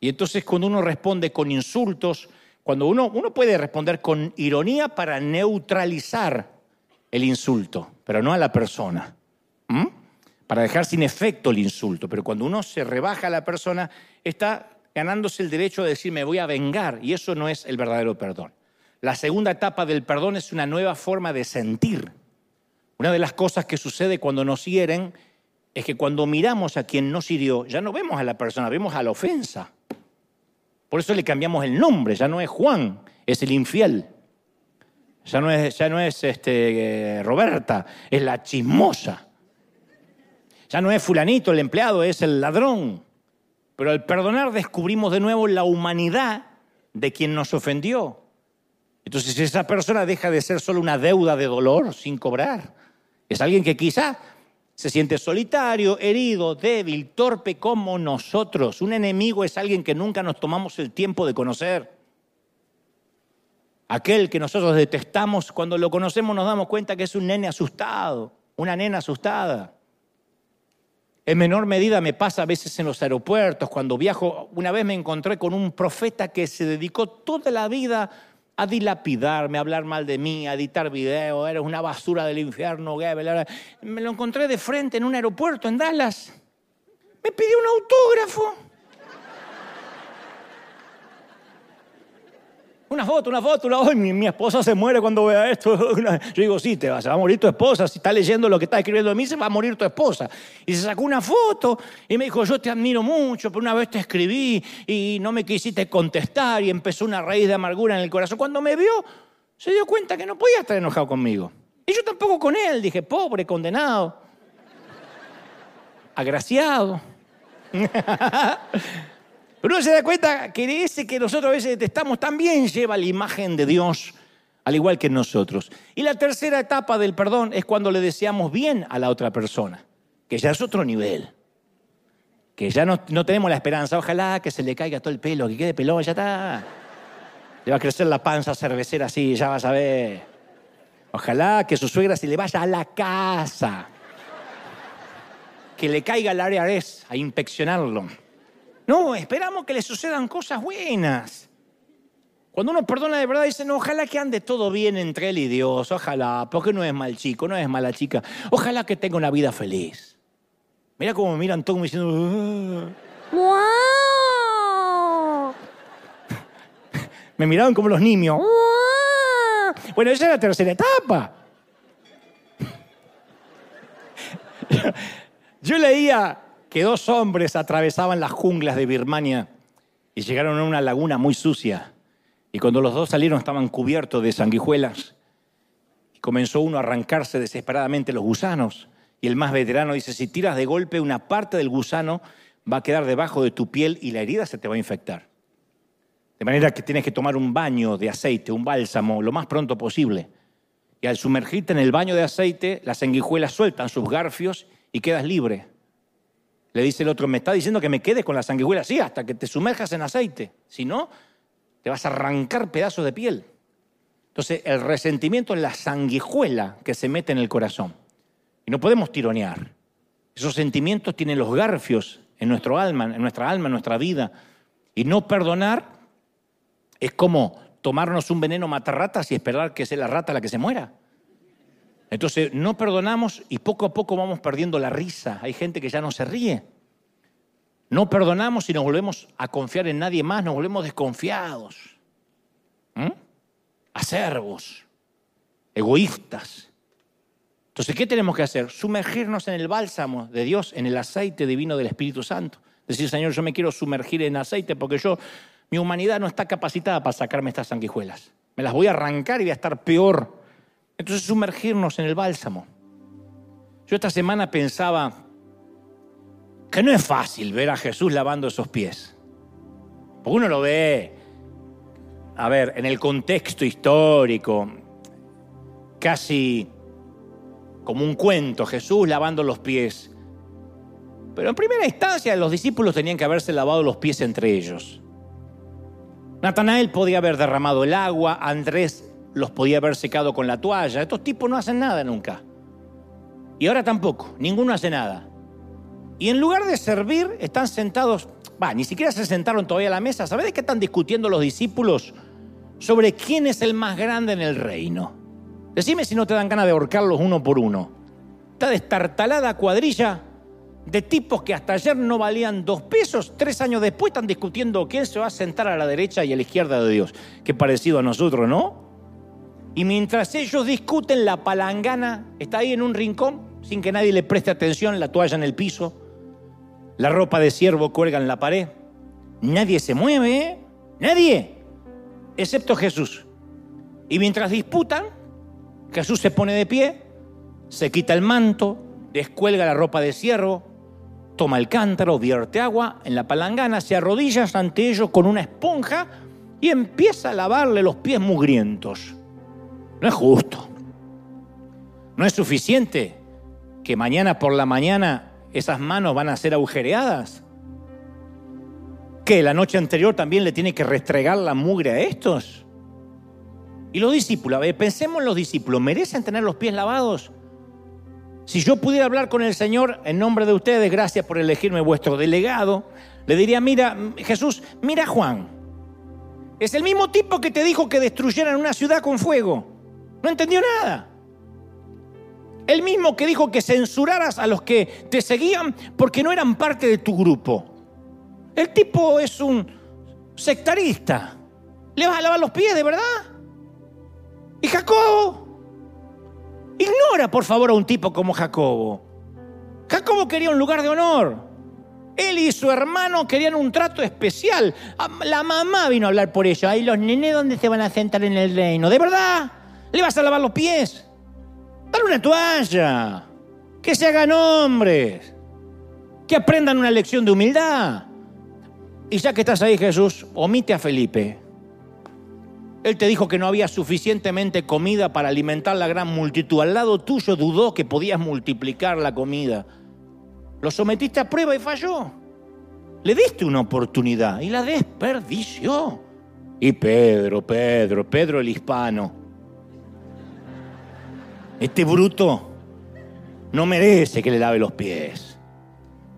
Y entonces cuando uno responde con insultos, cuando uno, uno puede responder con ironía para neutralizar el insulto, pero no a la persona. ¿Mm? para dejar sin efecto el insulto. Pero cuando uno se rebaja a la persona, está ganándose el derecho de decir me voy a vengar y eso no es el verdadero perdón. La segunda etapa del perdón es una nueva forma de sentir. Una de las cosas que sucede cuando nos hieren es que cuando miramos a quien nos hirió, ya no vemos a la persona, vemos a la ofensa. Por eso le cambiamos el nombre, ya no es Juan, es el infiel. Ya no es, ya no es este, Roberta, es la chismosa. Ya no es fulanito el empleado, es el ladrón. Pero al perdonar descubrimos de nuevo la humanidad de quien nos ofendió. Entonces esa persona deja de ser solo una deuda de dolor sin cobrar. Es alguien que quizá se siente solitario, herido, débil, torpe como nosotros. Un enemigo es alguien que nunca nos tomamos el tiempo de conocer. Aquel que nosotros detestamos, cuando lo conocemos nos damos cuenta que es un nene asustado, una nena asustada. En menor medida me pasa a veces en los aeropuertos, cuando viajo. Una vez me encontré con un profeta que se dedicó toda la vida a dilapidarme, a hablar mal de mí, a editar videos, eres una basura del infierno, Me lo encontré de frente en un aeropuerto en Dallas. Me pidió un autógrafo. Una foto, una foto, una... mi, mi, esposa se muere cuando vea esto. Yo digo, sí, te va, se va a morir tu esposa. Si está leyendo lo que está escribiendo de mí, se va a morir tu esposa. Y se sacó una foto y me dijo, yo te admiro mucho, pero una vez te escribí y no me quisiste contestar y empezó una raíz de amargura en el corazón. Cuando me vio, se dio cuenta que no podía estar enojado conmigo. Y yo tampoco con él. Dije, pobre, condenado, agraciado. Pero uno se da cuenta que ese que nosotros a veces detestamos también lleva la imagen de Dios, al igual que nosotros. Y la tercera etapa del perdón es cuando le deseamos bien a la otra persona, que ya es otro nivel. Que ya no, tenemos la esperanza, ojalá que se le caiga todo el pelo, que quede pelón, ya está. Le va a crecer la panza cervecera así, ya vas a ver. Ojalá que su suegra se le vaya a la casa. Que le caiga al área a inspeccionarlo. No, esperamos que le sucedan cosas buenas. Cuando uno perdona de verdad, dice, no, ojalá que ande todo bien entre él y Dios, ojalá, porque no es mal chico, no es mala chica, ojalá que tenga una vida feliz. Mira cómo me miran todos diciendo, ¡Wow! me miraban como los niños. ¡Wow! Bueno, esa es la tercera etapa. Yo leía que dos hombres atravesaban las junglas de Birmania y llegaron a una laguna muy sucia. Y cuando los dos salieron estaban cubiertos de sanguijuelas. Y comenzó uno a arrancarse desesperadamente los gusanos. Y el más veterano dice, si tiras de golpe una parte del gusano va a quedar debajo de tu piel y la herida se te va a infectar. De manera que tienes que tomar un baño de aceite, un bálsamo, lo más pronto posible. Y al sumergirte en el baño de aceite, las sanguijuelas sueltan sus garfios y quedas libre. Le dice el otro, me está diciendo que me quede con la sanguijuela, sí, hasta que te sumerjas en aceite. Si no, te vas a arrancar pedazos de piel. Entonces, el resentimiento es la sanguijuela que se mete en el corazón. Y no podemos tironear. Esos sentimientos tienen los garfios en nuestro alma, en nuestra alma, en nuestra vida. Y no perdonar es como tomarnos un veneno matarratas y esperar que sea la rata la que se muera. Entonces, no perdonamos y poco a poco vamos perdiendo la risa. Hay gente que ya no se ríe. No perdonamos y nos volvemos a confiar en nadie más, nos volvemos desconfiados, ¿Mm? acervos, egoístas. Entonces, ¿qué tenemos que hacer? Sumergirnos en el bálsamo de Dios, en el aceite divino del Espíritu Santo. Decir, Señor, yo me quiero sumergir en aceite porque yo, mi humanidad no está capacitada para sacarme estas sanguijuelas. Me las voy a arrancar y voy a estar peor. Entonces, sumergirnos en el bálsamo. Yo esta semana pensaba, que no es fácil ver a Jesús lavando esos pies. Porque uno lo ve, a ver, en el contexto histórico, casi como un cuento, Jesús lavando los pies. Pero en primera instancia los discípulos tenían que haberse lavado los pies entre ellos. Natanael podía haber derramado el agua, Andrés los podía haber secado con la toalla. Estos tipos no hacen nada nunca. Y ahora tampoco, ninguno hace nada. Y en lugar de servir, están sentados, va, ni siquiera se sentaron todavía a la mesa. ¿Sabes de qué están discutiendo los discípulos? Sobre quién es el más grande en el reino. Decime si no te dan ganas de ahorcarlos uno por uno. Esta destartalada cuadrilla de tipos que hasta ayer no valían dos pesos, tres años después están discutiendo quién se va a sentar a la derecha y a la izquierda de Dios. Qué parecido a nosotros, ¿no? Y mientras ellos discuten, la palangana está ahí en un rincón, sin que nadie le preste atención, la toalla en el piso la ropa de siervo cuelga en la pared. Nadie se mueve, ¿eh? Nadie, excepto Jesús. Y mientras disputan, Jesús se pone de pie, se quita el manto, descuelga la ropa de siervo, toma el cántaro, vierte agua en la palangana, se arrodilla ante ellos con una esponja y empieza a lavarle los pies mugrientos. No es justo. No es suficiente que mañana por la mañana esas manos van a ser agujereadas. ¿Que la noche anterior también le tiene que restregar la mugre a estos? Y los discípulos, pensemos en los discípulos, ¿merecen tener los pies lavados? Si yo pudiera hablar con el Señor en nombre de ustedes, gracias por elegirme vuestro delegado, le diría, mira, Jesús, mira Juan. Es el mismo tipo que te dijo que destruyeran una ciudad con fuego. No entendió nada. El mismo que dijo que censuraras a los que te seguían porque no eran parte de tu grupo. El tipo es un sectarista. ¿Le vas a lavar los pies, de verdad? ¿Y Jacobo? Ignora, por favor, a un tipo como Jacobo. Jacobo quería un lugar de honor. Él y su hermano querían un trato especial. La mamá vino a hablar por ello. ¿Y los nenes dónde se van a sentar en el reino? ¿De verdad? ¿Le vas a lavar los pies? Dale una toalla. Que se hagan hombres. Que aprendan una lección de humildad. Y ya que estás ahí, Jesús, omite a Felipe. Él te dijo que no había suficientemente comida para alimentar la gran multitud. Al lado tuyo dudó que podías multiplicar la comida. Lo sometiste a prueba y falló. Le diste una oportunidad y la desperdició. Y Pedro, Pedro, Pedro el hispano este bruto no merece que le lave los pies.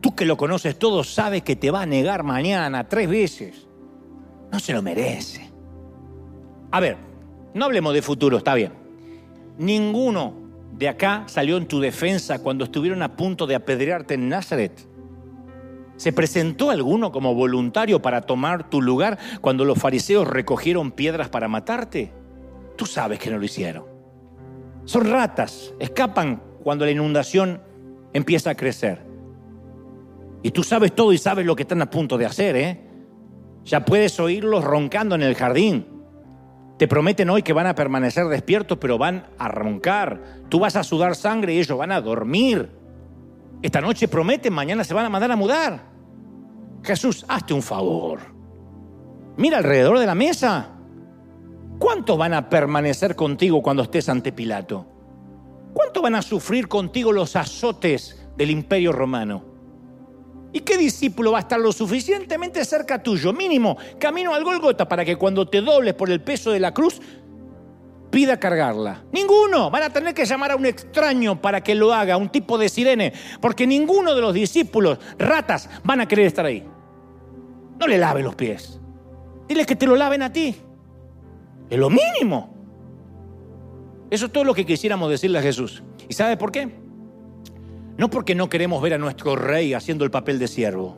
Tú que lo conoces todo sabes que te va a negar mañana tres veces. No se lo merece. A ver, no hablemos de futuro, está bien. Ninguno de acá salió en tu defensa cuando estuvieron a punto de apedrearte en Nazaret. ¿Se presentó alguno como voluntario para tomar tu lugar cuando los fariseos recogieron piedras para matarte? Tú sabes que no lo hicieron. Son ratas, escapan cuando la inundación empieza a crecer. Y tú sabes todo y sabes lo que están a punto de hacer, ¿eh? Ya puedes oírlos roncando en el jardín. Te prometen hoy que van a permanecer despiertos, pero van a roncar. Tú vas a sudar sangre y ellos van a dormir. Esta noche prometen, mañana se van a mandar a mudar. Jesús, hazte un favor. Mira alrededor de la mesa. ¿Cuántos van a permanecer contigo cuando estés ante Pilato? ¿Cuántos van a sufrir contigo los azotes del imperio romano? ¿Y qué discípulo va a estar lo suficientemente cerca tuyo, mínimo, camino al Golgota, para que cuando te dobles por el peso de la cruz, pida cargarla? Ninguno. Van a tener que llamar a un extraño para que lo haga, un tipo de sirene, porque ninguno de los discípulos, ratas, van a querer estar ahí. No le lave los pies. Dile que te lo laven a ti. Es lo mínimo. Eso es todo lo que quisiéramos decirle a Jesús. ¿Y sabe por qué? No porque no queremos ver a nuestro rey haciendo el papel de siervo.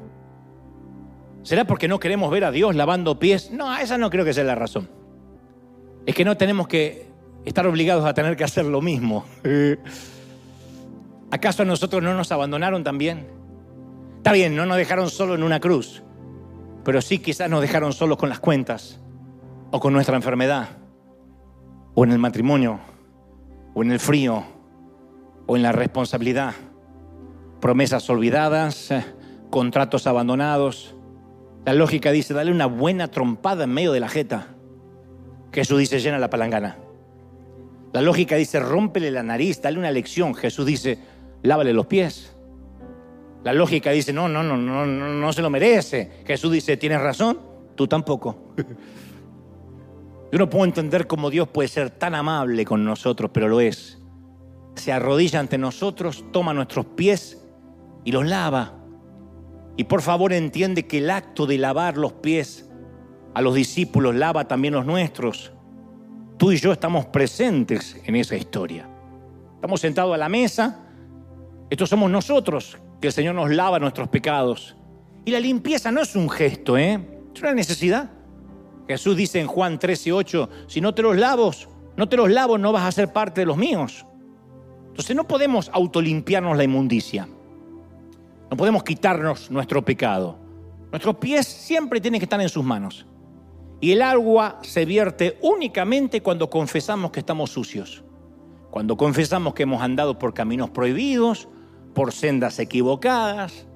¿Será porque no queremos ver a Dios lavando pies? No, esa no creo que sea la razón. Es que no tenemos que estar obligados a tener que hacer lo mismo. ¿Acaso a nosotros no nos abandonaron también? Está bien, no nos dejaron solo en una cruz, pero sí quizás nos dejaron solos con las cuentas, o con nuestra enfermedad, o en el matrimonio, o en el frío, o en la responsabilidad promesas olvidadas, eh, contratos abandonados. La lógica dice, dale una buena trompada en medio de la jeta. Jesús dice, llena la palangana. La lógica dice, rómpele la nariz, dale una lección. Jesús dice, lávale los pies. La lógica dice, no, no, no, no, no, no se lo merece. Jesús dice, tienes razón, tú tampoco. Yo no puedo entender cómo Dios puede ser tan amable con nosotros, pero lo es. Se arrodilla ante nosotros, toma nuestros pies y los lava. Y por favor entiende que el acto de lavar los pies a los discípulos lava también los nuestros. Tú y yo estamos presentes en esa historia. Estamos sentados a la mesa. Estos somos nosotros, que el Señor nos lava nuestros pecados. Y la limpieza no es un gesto, ¿eh? es una necesidad. Jesús dice en Juan 13, si no te los lavo, no te los lavo, no vas a ser parte de los míos. Entonces no podemos autolimpiarnos la inmundicia. No podemos quitarnos nuestro pecado. Nuestros pies siempre tienen que estar en sus manos. Y el agua se vierte únicamente cuando confesamos que estamos sucios. Cuando confesamos que hemos andado por caminos prohibidos, por sendas equivocadas.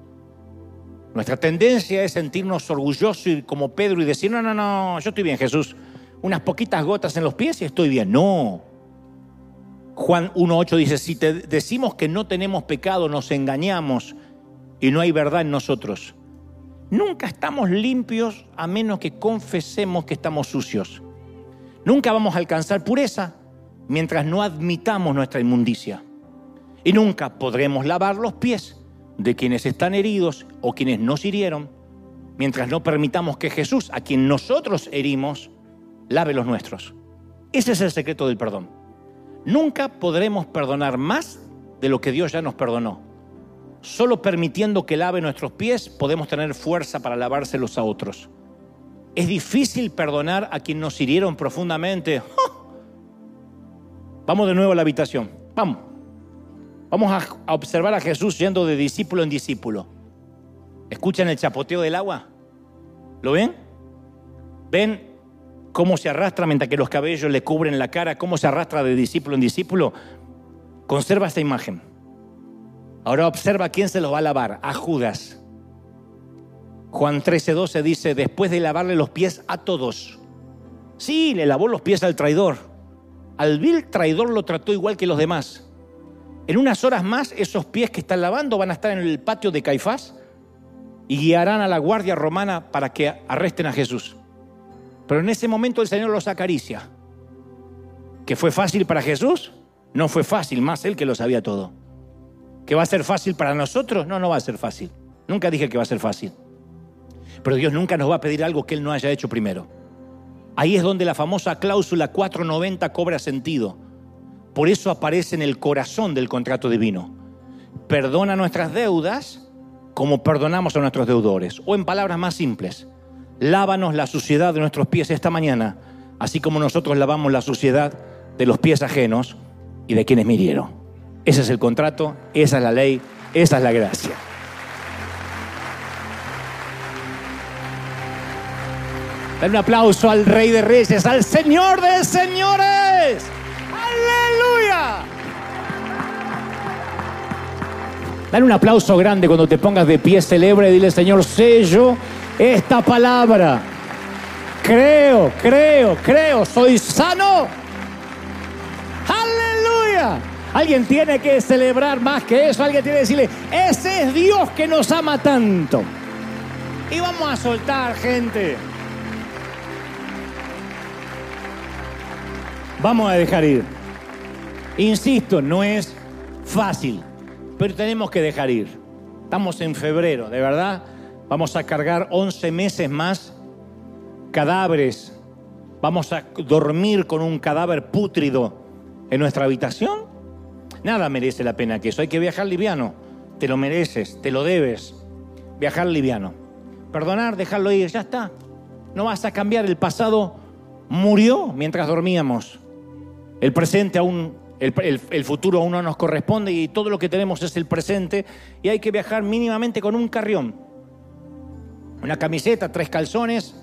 Nuestra tendencia es sentirnos orgullosos y como Pedro y decir, no, no, no, yo estoy bien Jesús. Unas poquitas gotas en los pies y estoy bien. No. Juan 1.8 dice, si decimos que no tenemos pecado, nos engañamos y no hay verdad en nosotros. Nunca estamos limpios a menos que confesemos que estamos sucios. Nunca vamos a alcanzar pureza mientras no admitamos nuestra inmundicia. Y nunca podremos lavar los pies de quienes están heridos o quienes nos hirieron mientras no permitamos que Jesús, a quien nosotros herimos, lave los nuestros. Ese es el secreto del perdón. Nunca podremos perdonar más de lo que Dios ya nos perdonó. Solo permitiendo que lave nuestros pies podemos tener fuerza para lavárselos a otros. Es difícil perdonar a quien nos hirieron profundamente. Vamos de nuevo a la habitación. Vamos. Vamos a observar a Jesús yendo de discípulo en discípulo. ¿Escuchan el chapoteo del agua? ¿Lo ven? ¿Ven cómo se arrastra mientras que los cabellos le cubren la cara? ¿Cómo se arrastra de discípulo en discípulo? Conserva esta imagen. Ahora observa quién se los va a lavar, a Judas. Juan 13:12 dice, después de lavarle los pies a todos. Sí, le lavó los pies al traidor. Al vil traidor lo trató igual que los demás. En unas horas más, esos pies que están lavando van a estar en el patio de Caifás y guiarán a la guardia romana para que arresten a Jesús. Pero en ese momento el Señor los acaricia. ¿Que fue fácil para Jesús? No fue fácil, más Él que lo sabía todo. ¿Que va a ser fácil para nosotros? No, no va a ser fácil. Nunca dije que va a ser fácil. Pero Dios nunca nos va a pedir algo que Él no haya hecho primero. Ahí es donde la famosa cláusula 490 cobra sentido. Por eso aparece en el corazón del contrato divino. Perdona nuestras deudas como perdonamos a nuestros deudores. O en palabras más simples, lávanos la suciedad de nuestros pies esta mañana, así como nosotros lavamos la suciedad de los pies ajenos y de quienes mirieron. Ese es el contrato, esa es la ley, esa es la gracia. Dale un aplauso al Rey de Reyes, al Señor de Señores. Aleluya. Dale un aplauso grande cuando te pongas de pie, celebra y dile, Señor, sello esta palabra. Creo, creo, creo, soy sano. Aleluya. Alguien tiene que celebrar más que eso, alguien tiene que decirle, ese es Dios que nos ama tanto. Y vamos a soltar, gente. Vamos a dejar ir. Insisto, no es fácil, pero tenemos que dejar ir. Estamos en febrero, de verdad. Vamos a cargar 11 meses más cadáveres. Vamos a dormir con un cadáver pútrido en nuestra habitación. Nada merece la pena que eso. Hay que viajar liviano. Te lo mereces, te lo debes. Viajar liviano. Perdonar, dejarlo ir, ya está. No vas a cambiar. El pasado murió mientras dormíamos. El presente aún, el, futuro aún no nos corresponde y todo lo que tenemos es el presente y hay que viajar mínimamente con un carrión. Una camiseta, tres calzones,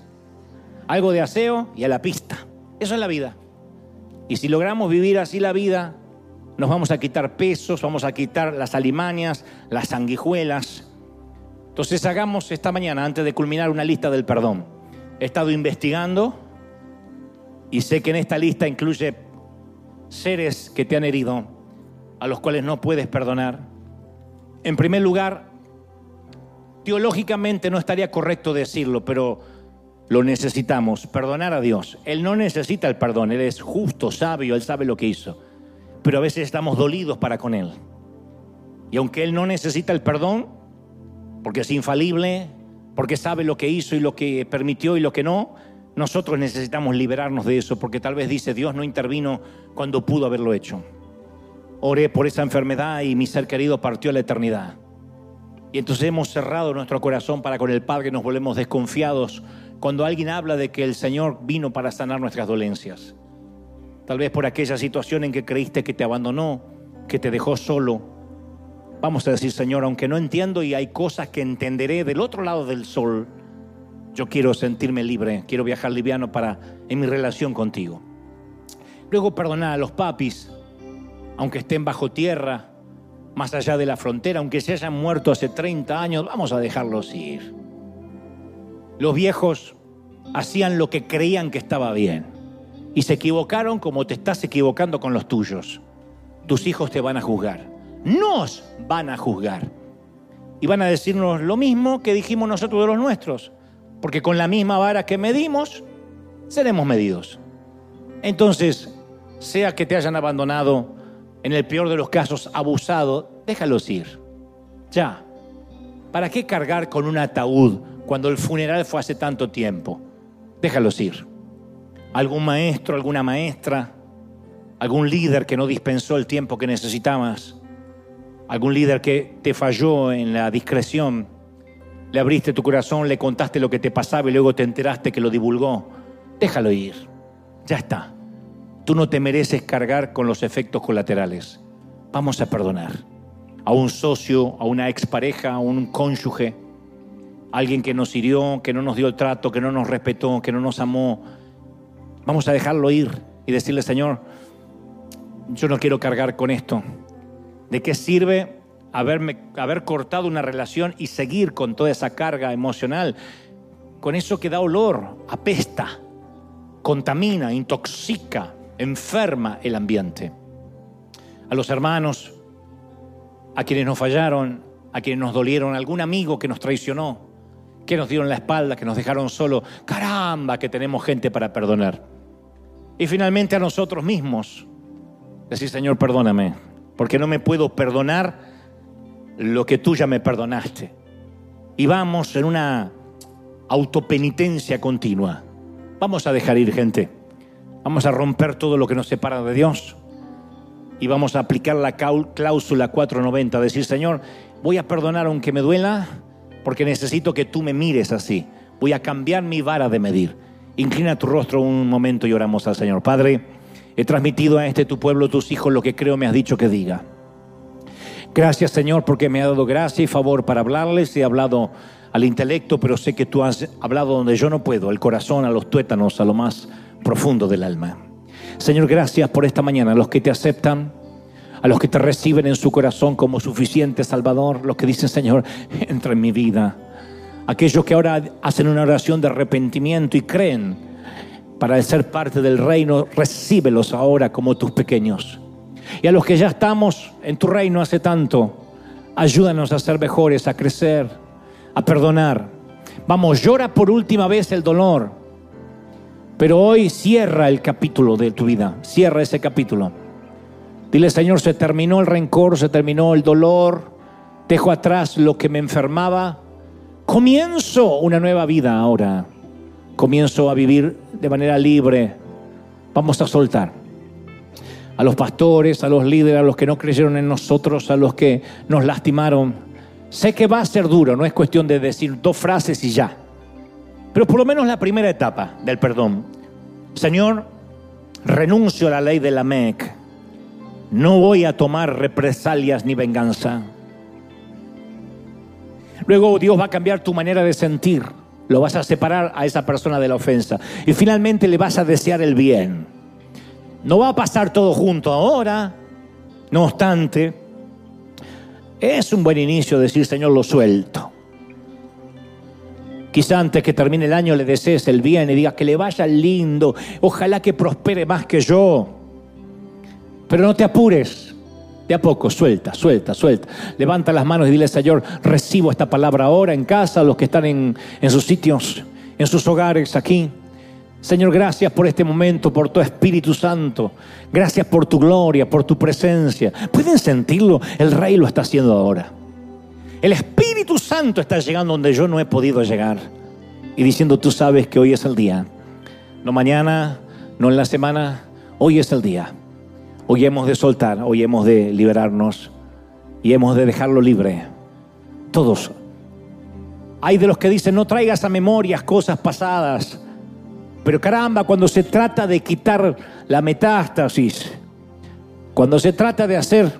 algo de aseo y a la pista. Eso es la vida. Y si logramos vivir así la vida, nos vamos a quitar pesos, vamos a quitar las alimañas, las sanguijuelas. Entonces hagamos esta mañana, antes de culminar, una lista del perdón. He estado investigando y sé que en esta lista incluye seres que te han herido, a los cuales no puedes perdonar. En primer lugar, teológicamente no estaría correcto decirlo, pero lo necesitamos, perdonar a Dios. Él no necesita el perdón, Él es justo, sabio, Él sabe lo que hizo. Pero a veces estamos dolidos para con Él. Y aunque Él no necesita el perdón, porque es infalible, porque sabe lo que hizo y lo que permitió y lo que no, nosotros necesitamos liberarnos de eso porque tal vez dice Dios no intervino cuando pudo haberlo hecho. Oré por esa enfermedad y mi ser querido partió a la eternidad. Y entonces hemos cerrado nuestro corazón para con el Padre, nos volvemos desconfiados cuando alguien habla de que el Señor vino para sanar nuestras dolencias. Tal vez por aquella situación en que creíste que te abandonó, que te dejó solo. Vamos a decir, Señor, aunque no entiendo y hay cosas que entenderé del otro lado del sol, yo quiero sentirme libre, quiero viajar liviano para en mi relación contigo. Luego perdonar a los papis, aunque estén bajo tierra, más allá de la frontera, aunque se hayan muerto hace 30 años, vamos a dejarlos ir. Los viejos hacían lo que creían que estaba bien y se equivocaron como te estás equivocando con los tuyos. Tus hijos te van a juzgar, nos van a juzgar y van a decirnos lo mismo que dijimos nosotros de los nuestros porque con la misma vara que medimos, seremos medidos. Entonces, sea que te hayan abandonado, en el peor de los casos abusado, déjalos ir. Ya. ¿Para qué cargar con un ataúd cuando el funeral fue hace tanto tiempo? Déjalos ir. Algún maestro, alguna maestra, algún líder que no dispensó el tiempo que necesitabas, algún líder que te falló en la discreción, le abriste tu corazón, le contaste lo que te pasaba y luego te enteraste que lo divulgó. Déjalo ir. Ya está. Tú no te mereces cargar con los efectos colaterales. Vamos a perdonar. A un socio, a una expareja, a un cónyuge, alguien que nos hirió, que no nos dio el trato, que no nos respetó, que no nos amó. Vamos a dejarlo ir y decirle, Señor, yo no quiero cargar con esto. ¿De qué sirve haberme, haber cortado una relación y seguir con toda esa carga emocional, con eso que da olor, apesta, contamina, intoxica, enferma el ambiente. A los hermanos, a quienes nos fallaron, a quienes nos dolieron, algún amigo que nos traicionó, que nos dieron la espalda, que nos dejaron solo, caramba, que tenemos gente para perdonar. Y finalmente a nosotros mismos, decir, Señor, perdóname, porque no me puedo perdonar lo que tú ya me perdonaste. Y vamos en una autopenitencia continua. Vamos a dejar ir gente. Vamos a romper todo lo que nos separa de Dios y vamos a aplicar la cláusula 490, decir, Señor, voy a perdonar aunque me duela, porque necesito que tú me mires así. Voy a cambiar mi vara de medir. Inclina tu rostro un momento y oramos al Señor. Padre, he transmitido a este tu pueblo, tus hijos, lo que creo me has dicho que diga. Gracias Señor porque me ha dado gracia y favor para hablarles. He hablado al intelecto, pero sé que tú has hablado donde yo no puedo, al corazón, a los tuétanos, a lo más profundo del alma. Señor, gracias por esta mañana, a los que te aceptan, a los que te reciben en su corazón como suficiente Salvador, los que dicen, Señor, entra en mi vida. Aquellos que ahora hacen una oración de arrepentimiento y creen para ser parte del reino, recíbelos ahora como tus pequeños. Y a los que ya estamos en tu reino hace tanto, ayúdanos a ser mejores, a crecer, a perdonar. Vamos, llora por última vez el dolor, pero hoy cierra el capítulo de tu vida, cierra ese capítulo. Dile, Señor, se terminó el rencor, se terminó el dolor, dejo atrás lo que me enfermaba, comienzo una nueva vida ahora, comienzo a vivir de manera libre. Vamos a soltar a los pastores, a los líderes, a los que no creyeron en nosotros, a los que nos lastimaron. Sé que va a ser duro, no es cuestión de decir dos frases y ya. Pero por lo menos la primera etapa del perdón. Señor, renuncio a la ley de la MEC. No voy a tomar represalias ni venganza. Luego Dios va a cambiar tu manera de sentir. Lo vas a separar a esa persona de la ofensa. Y finalmente le vas a desear el bien. No va a pasar todo junto ahora. No obstante, es un buen inicio decir, Señor, lo suelto. Quizá antes que termine el año le desees el bien y digas que le vaya lindo, ojalá que prospere más que yo. Pero no te apures, de a poco, suelta, suelta, suelta. Levanta las manos y dile, Señor, recibo esta palabra ahora en casa, los que están en, en sus sitios, en sus hogares aquí. Señor, gracias por este momento, por tu Espíritu Santo. Gracias por tu gloria, por tu presencia. ¿Pueden sentirlo? El Rey lo está haciendo ahora. El Espíritu Santo está llegando donde yo no he podido llegar. Y diciendo, tú sabes que hoy es el día. No mañana, no en la semana, hoy es el día. Hoy hemos de soltar, hoy hemos de liberarnos y hemos de dejarlo libre. Todos. Hay de los que dicen, no traigas a memorias cosas pasadas. Pero caramba, cuando se trata de quitar la metástasis, cuando se trata de hacer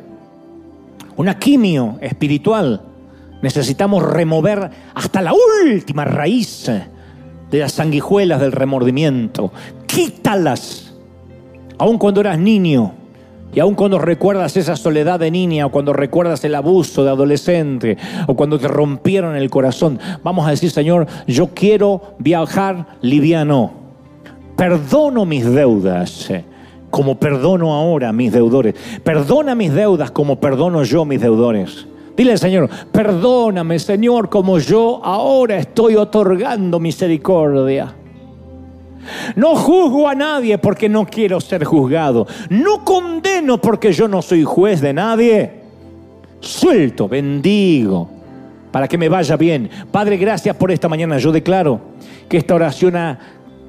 una quimio espiritual, Necesitamos remover hasta la última raíz de las sanguijuelas del remordimiento. Quítalas. Aun cuando eras niño y aun cuando recuerdas esa soledad de niña o cuando recuerdas el abuso de adolescente o cuando te rompieron el corazón, vamos a decir, Señor, yo quiero viajar liviano. Perdono mis deudas como perdono ahora mis deudores. Perdona mis deudas como perdono yo mis deudores. Dile al Señor, perdóname Señor como yo ahora estoy otorgando misericordia. No juzgo a nadie porque no quiero ser juzgado. No condeno porque yo no soy juez de nadie. Suelto, bendigo, para que me vaya bien. Padre, gracias por esta mañana. Yo declaro que esta oración ha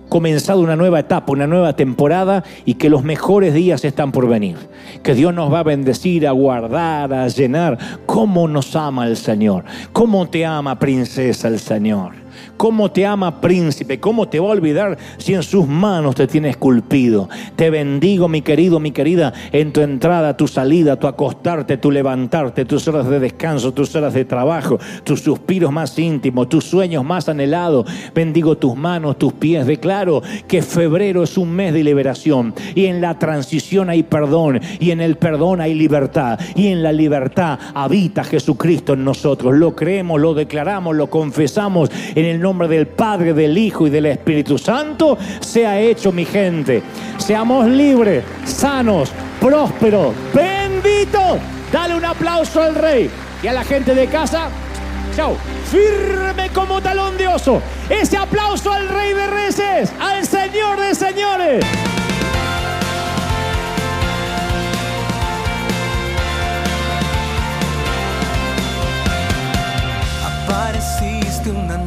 comenzado una nueva etapa, una nueva temporada y que los mejores días están por venir. Que Dios nos va a bendecir, a guardar, a llenar. ¿Cómo nos ama el Señor? ¿Cómo te ama, princesa, el Señor? Cómo te ama príncipe, cómo te va a olvidar si en sus manos te tiene esculpido. Te bendigo, mi querido, mi querida, en tu entrada, tu salida, tu acostarte, tu levantarte, tus horas de descanso, tus horas de trabajo, tus suspiros más íntimos, tus sueños más anhelados. Bendigo tus manos, tus pies. Declaro que febrero es un mes de liberación y en la transición hay perdón y en el perdón hay libertad y en la libertad habita Jesucristo en nosotros. Lo creemos, lo declaramos, lo confesamos el nombre del Padre, del Hijo y del Espíritu Santo, sea hecho mi gente. Seamos libres, sanos, prósperos, benditos. Dale un aplauso al Rey y a la gente de casa. Chao. Firme como talón de oso. Ese aplauso al Rey de Reyes, al Señor de Señores.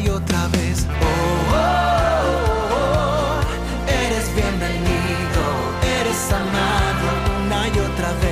otra vez. oh, oh, oh, oh. eres bienvenido, eres amado una y otra vez.